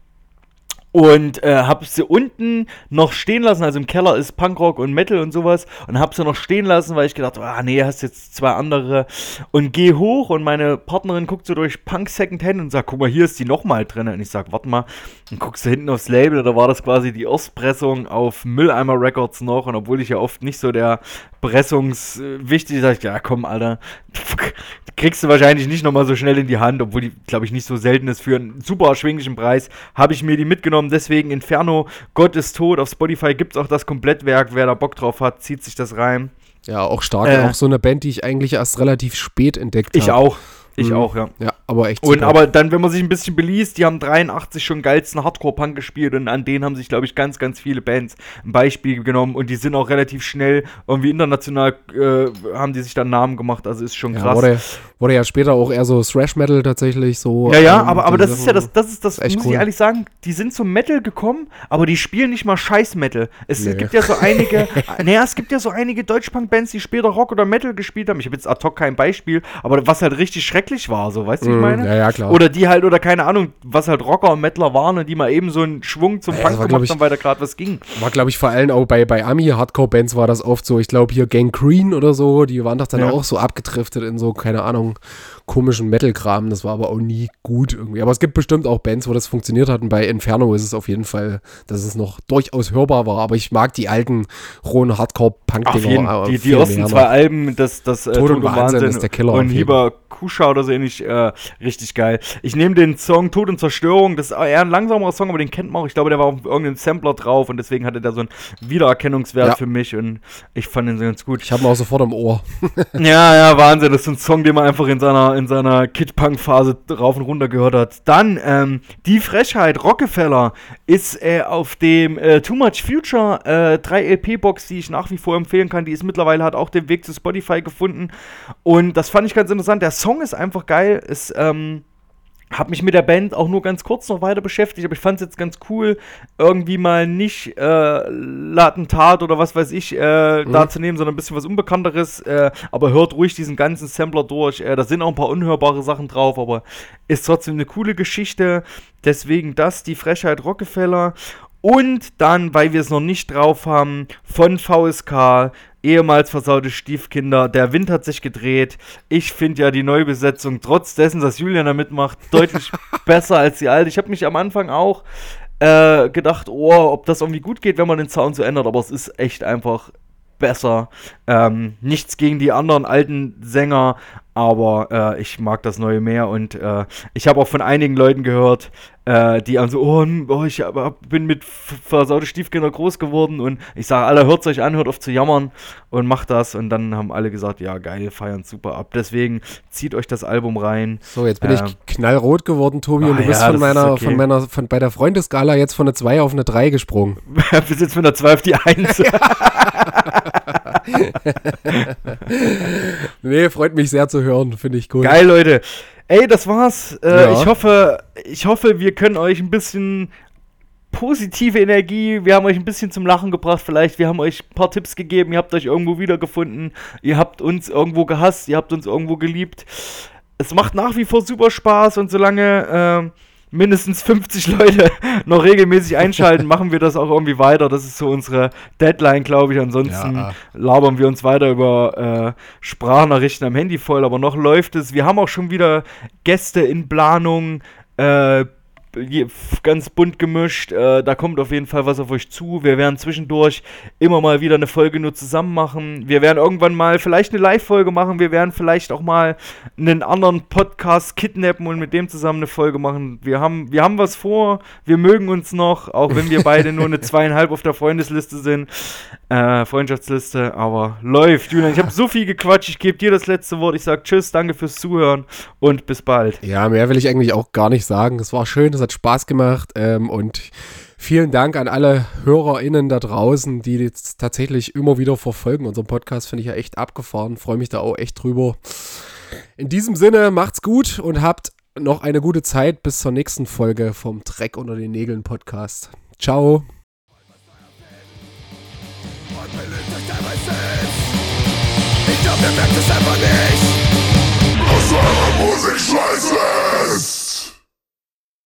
Und äh, hab sie unten noch stehen lassen, also im Keller ist Punkrock und Metal und sowas. Und hab sie noch stehen lassen, weil ich gedacht, ah nee, hast jetzt zwei andere. Und geh hoch und meine Partnerin guckt so durch Punk Secondhand und sagt, guck mal, hier ist die nochmal drin. Und ich sag, warte mal. Und guckst du hinten aufs Label, da war das quasi die Erstpressung auf Mülleimer Records noch. Und obwohl ich ja oft nicht so der Pressungs äh, sag ich, ja komm, Alter, kriegst du wahrscheinlich nicht nochmal so schnell in die Hand, obwohl die, glaube ich, nicht so selten ist für einen super erschwinglichen Preis. Habe ich mir die mitgenommen, deswegen Inferno, Gott ist tot. Auf Spotify gibt es auch das Komplettwerk. Wer da Bock drauf hat, zieht sich das rein. Ja, auch stark. Äh. auch so eine Band, die ich eigentlich erst relativ spät entdeckt habe. Ich auch. Ich Mhm. auch, ja. Ja, aber echt Und super. aber dann, wenn man sich ein bisschen beliest, die haben 83 schon geilsten Hardcore-Punk gespielt und an denen haben sich, glaube ich, ganz, ganz viele Bands ein Beispiel genommen und die sind auch relativ schnell irgendwie international äh, haben die sich dann Namen gemacht, also ist schon ja, krass. wurde, wurde ja später auch eher so Thrash-Metal tatsächlich so. Ja, ja, ähm, aber, aber das ist ja das, das ist das, muss cool. ich ehrlich sagen, die sind zum Metal gekommen, aber die spielen nicht mal Scheiß-Metal. Es Nee. gibt ja so einige, naja, es gibt ja so einige Deutschpunk-Bands, die später Rock oder Metal gespielt haben. Ich habe jetzt ad hoc kein Beispiel, aber was halt richtig schrecklich war, so, weißt du, ich Mhm, meine? ja, ja, klar. Oder die halt, oder keine Ahnung, was halt Rocker und Metaler waren und die mal eben so einen Schwung zum Ja, Punk war, gemacht haben, weil da gerade was ging. War, glaube ich, vor allem auch bei, bei Ami-Hardcore-Bands war das oft so. Ich glaube, hier Gang Green oder so, die waren doch dann Ja. auch so abgedriftet in so, keine Ahnung, komischen Metal-Kram. Das war aber auch nie gut irgendwie. Aber es gibt bestimmt auch Bands, wo das funktioniert hat. Und bei Inferno ist es auf jeden Fall, dass es noch durchaus hörbar war. Aber ich mag die alten, rohen Hardcore-Punk-Dinger. Die, die ersten zwei. Alben, das, das äh, Tod und Wahnsinn ist der Killer und Hieber Kusha oder so ähnlich, äh, richtig geil. Ich nehme den Song Tod und Zerstörung, das ist eher ein langsamerer Song, aber den kennt man auch. Ich glaube, der war auf irgendeinem Sampler drauf und deswegen hatte der so einen Wiedererkennungswert Ja. für mich und ich fand den so ganz gut. Ich habe ihn auch sofort im Ohr. Ja, ja, Wahnsinn. Das ist ein Song, den man einfach in seiner, in seiner Kid-Punk-Phase rauf und runter gehört hat. Dann, ähm, Die Frechheit, Rockefeller, ist äh, auf dem äh, Too Much Future äh, 3 LP-Box, die ich nach wie vor empfehlen kann. Die ist mittlerweile, hat auch den Weg zu Spotify gefunden. Und das fand ich ganz interessant. Der Song ist einfach geil. Ist, ähm, hab mich mit der Band auch nur ganz kurz noch weiter beschäftigt, aber ich fand es jetzt ganz cool, irgendwie mal nicht äh, Latentat oder was weiß ich äh, da zu nehmen, sondern ein bisschen was Unbekannteres. Äh, aber hört ruhig diesen ganzen Sampler durch. Äh, da sind auch ein paar unhörbare Sachen drauf, aber ist trotzdem eine coole Geschichte. Deswegen das, die Frechheit Rockefeller. Und dann, weil wir es noch nicht drauf haben, von VSK, ehemals versaute Stiefkinder, der Wind hat sich gedreht. Ich finde ja die Neubesetzung, trotz dessen, dass Julian da mitmacht, deutlich besser als die alte. Ich habe mich am Anfang auch äh, gedacht, oh, ob das irgendwie gut geht, wenn man den Sound so ändert, aber es ist echt einfach besser. Ähm, nichts gegen die anderen alten Sänger, aber äh, ich mag das Neue mehr und äh, ich habe auch von einigen Leuten gehört, äh, die an so, oh, ich hab, bin mit versaute Stiefkinder groß geworden und ich sage, alle hört euch an, hört auf zu jammern und macht das und dann haben alle gesagt, ja geil, feiern super ab. Deswegen zieht euch das Album rein. So, jetzt bin Ähm. ich knallrot geworden, Tobi, und Ah, du bist ja, von meiner, okay. von meiner, von bei der Freundeskala jetzt von einer 2 auf eine 3 gesprungen. Bis jetzt mit der 12 die 1. Nee, freut mich sehr zu hören, finde ich cool. Geil, Leute. Ey, das war's. Äh, Ja. Ich hoffe, ich hoffe, wir können euch ein bisschen positive Energie, wir haben euch ein bisschen zum Lachen gebracht, vielleicht, wir haben euch ein paar Tipps gegeben, ihr habt euch irgendwo wiedergefunden, ihr habt uns irgendwo gehasst, ihr habt uns irgendwo geliebt. Es macht nach wie vor super Spaß und solange äh, mindestens 50 Leute noch regelmäßig einschalten, machen wir das auch irgendwie weiter. Das ist so unsere Deadline, glaube ich. Ansonsten Ja. labern wir uns weiter über äh, Sprachnachrichten am Handy voll, aber noch läuft es. Wir haben auch schon wieder Gäste in Planung. Äh, ganz bunt gemischt. Äh, da kommt auf jeden Fall was auf euch zu. Wir werden zwischendurch immer mal wieder eine Folge nur zusammen machen. Wir werden irgendwann mal vielleicht eine Live-Folge machen. Wir werden vielleicht auch mal einen anderen Podcast kidnappen und mit dem zusammen eine Folge machen. Wir haben, wir haben was vor. Wir mögen uns noch, auch wenn wir beide nur eine zweieinhalb auf der Freundesliste sind. Äh, Freundschaftsliste, aber läuft. Julian, ich habe so viel gequatscht. Ich gebe dir das letzte Wort. Ich sage Tschüss, danke fürs Zuhören und bis bald. Ja, mehr will ich eigentlich auch gar nicht sagen. Es war schön, es hat Spaß gemacht ähm, und vielen Dank an alle HörerInnen da draußen, die jetzt tatsächlich immer wieder verfolgen. Unseren Podcast finde ich ja echt abgefahren, freue mich da auch echt drüber. In diesem Sinne, macht's gut und habt noch eine gute Zeit bis zur nächsten Folge vom Dreck unter den Nägeln Podcast. Ciao. Ich glaub, ihr merkt es einfach nicht. Aus eurer Musik scheiße ist.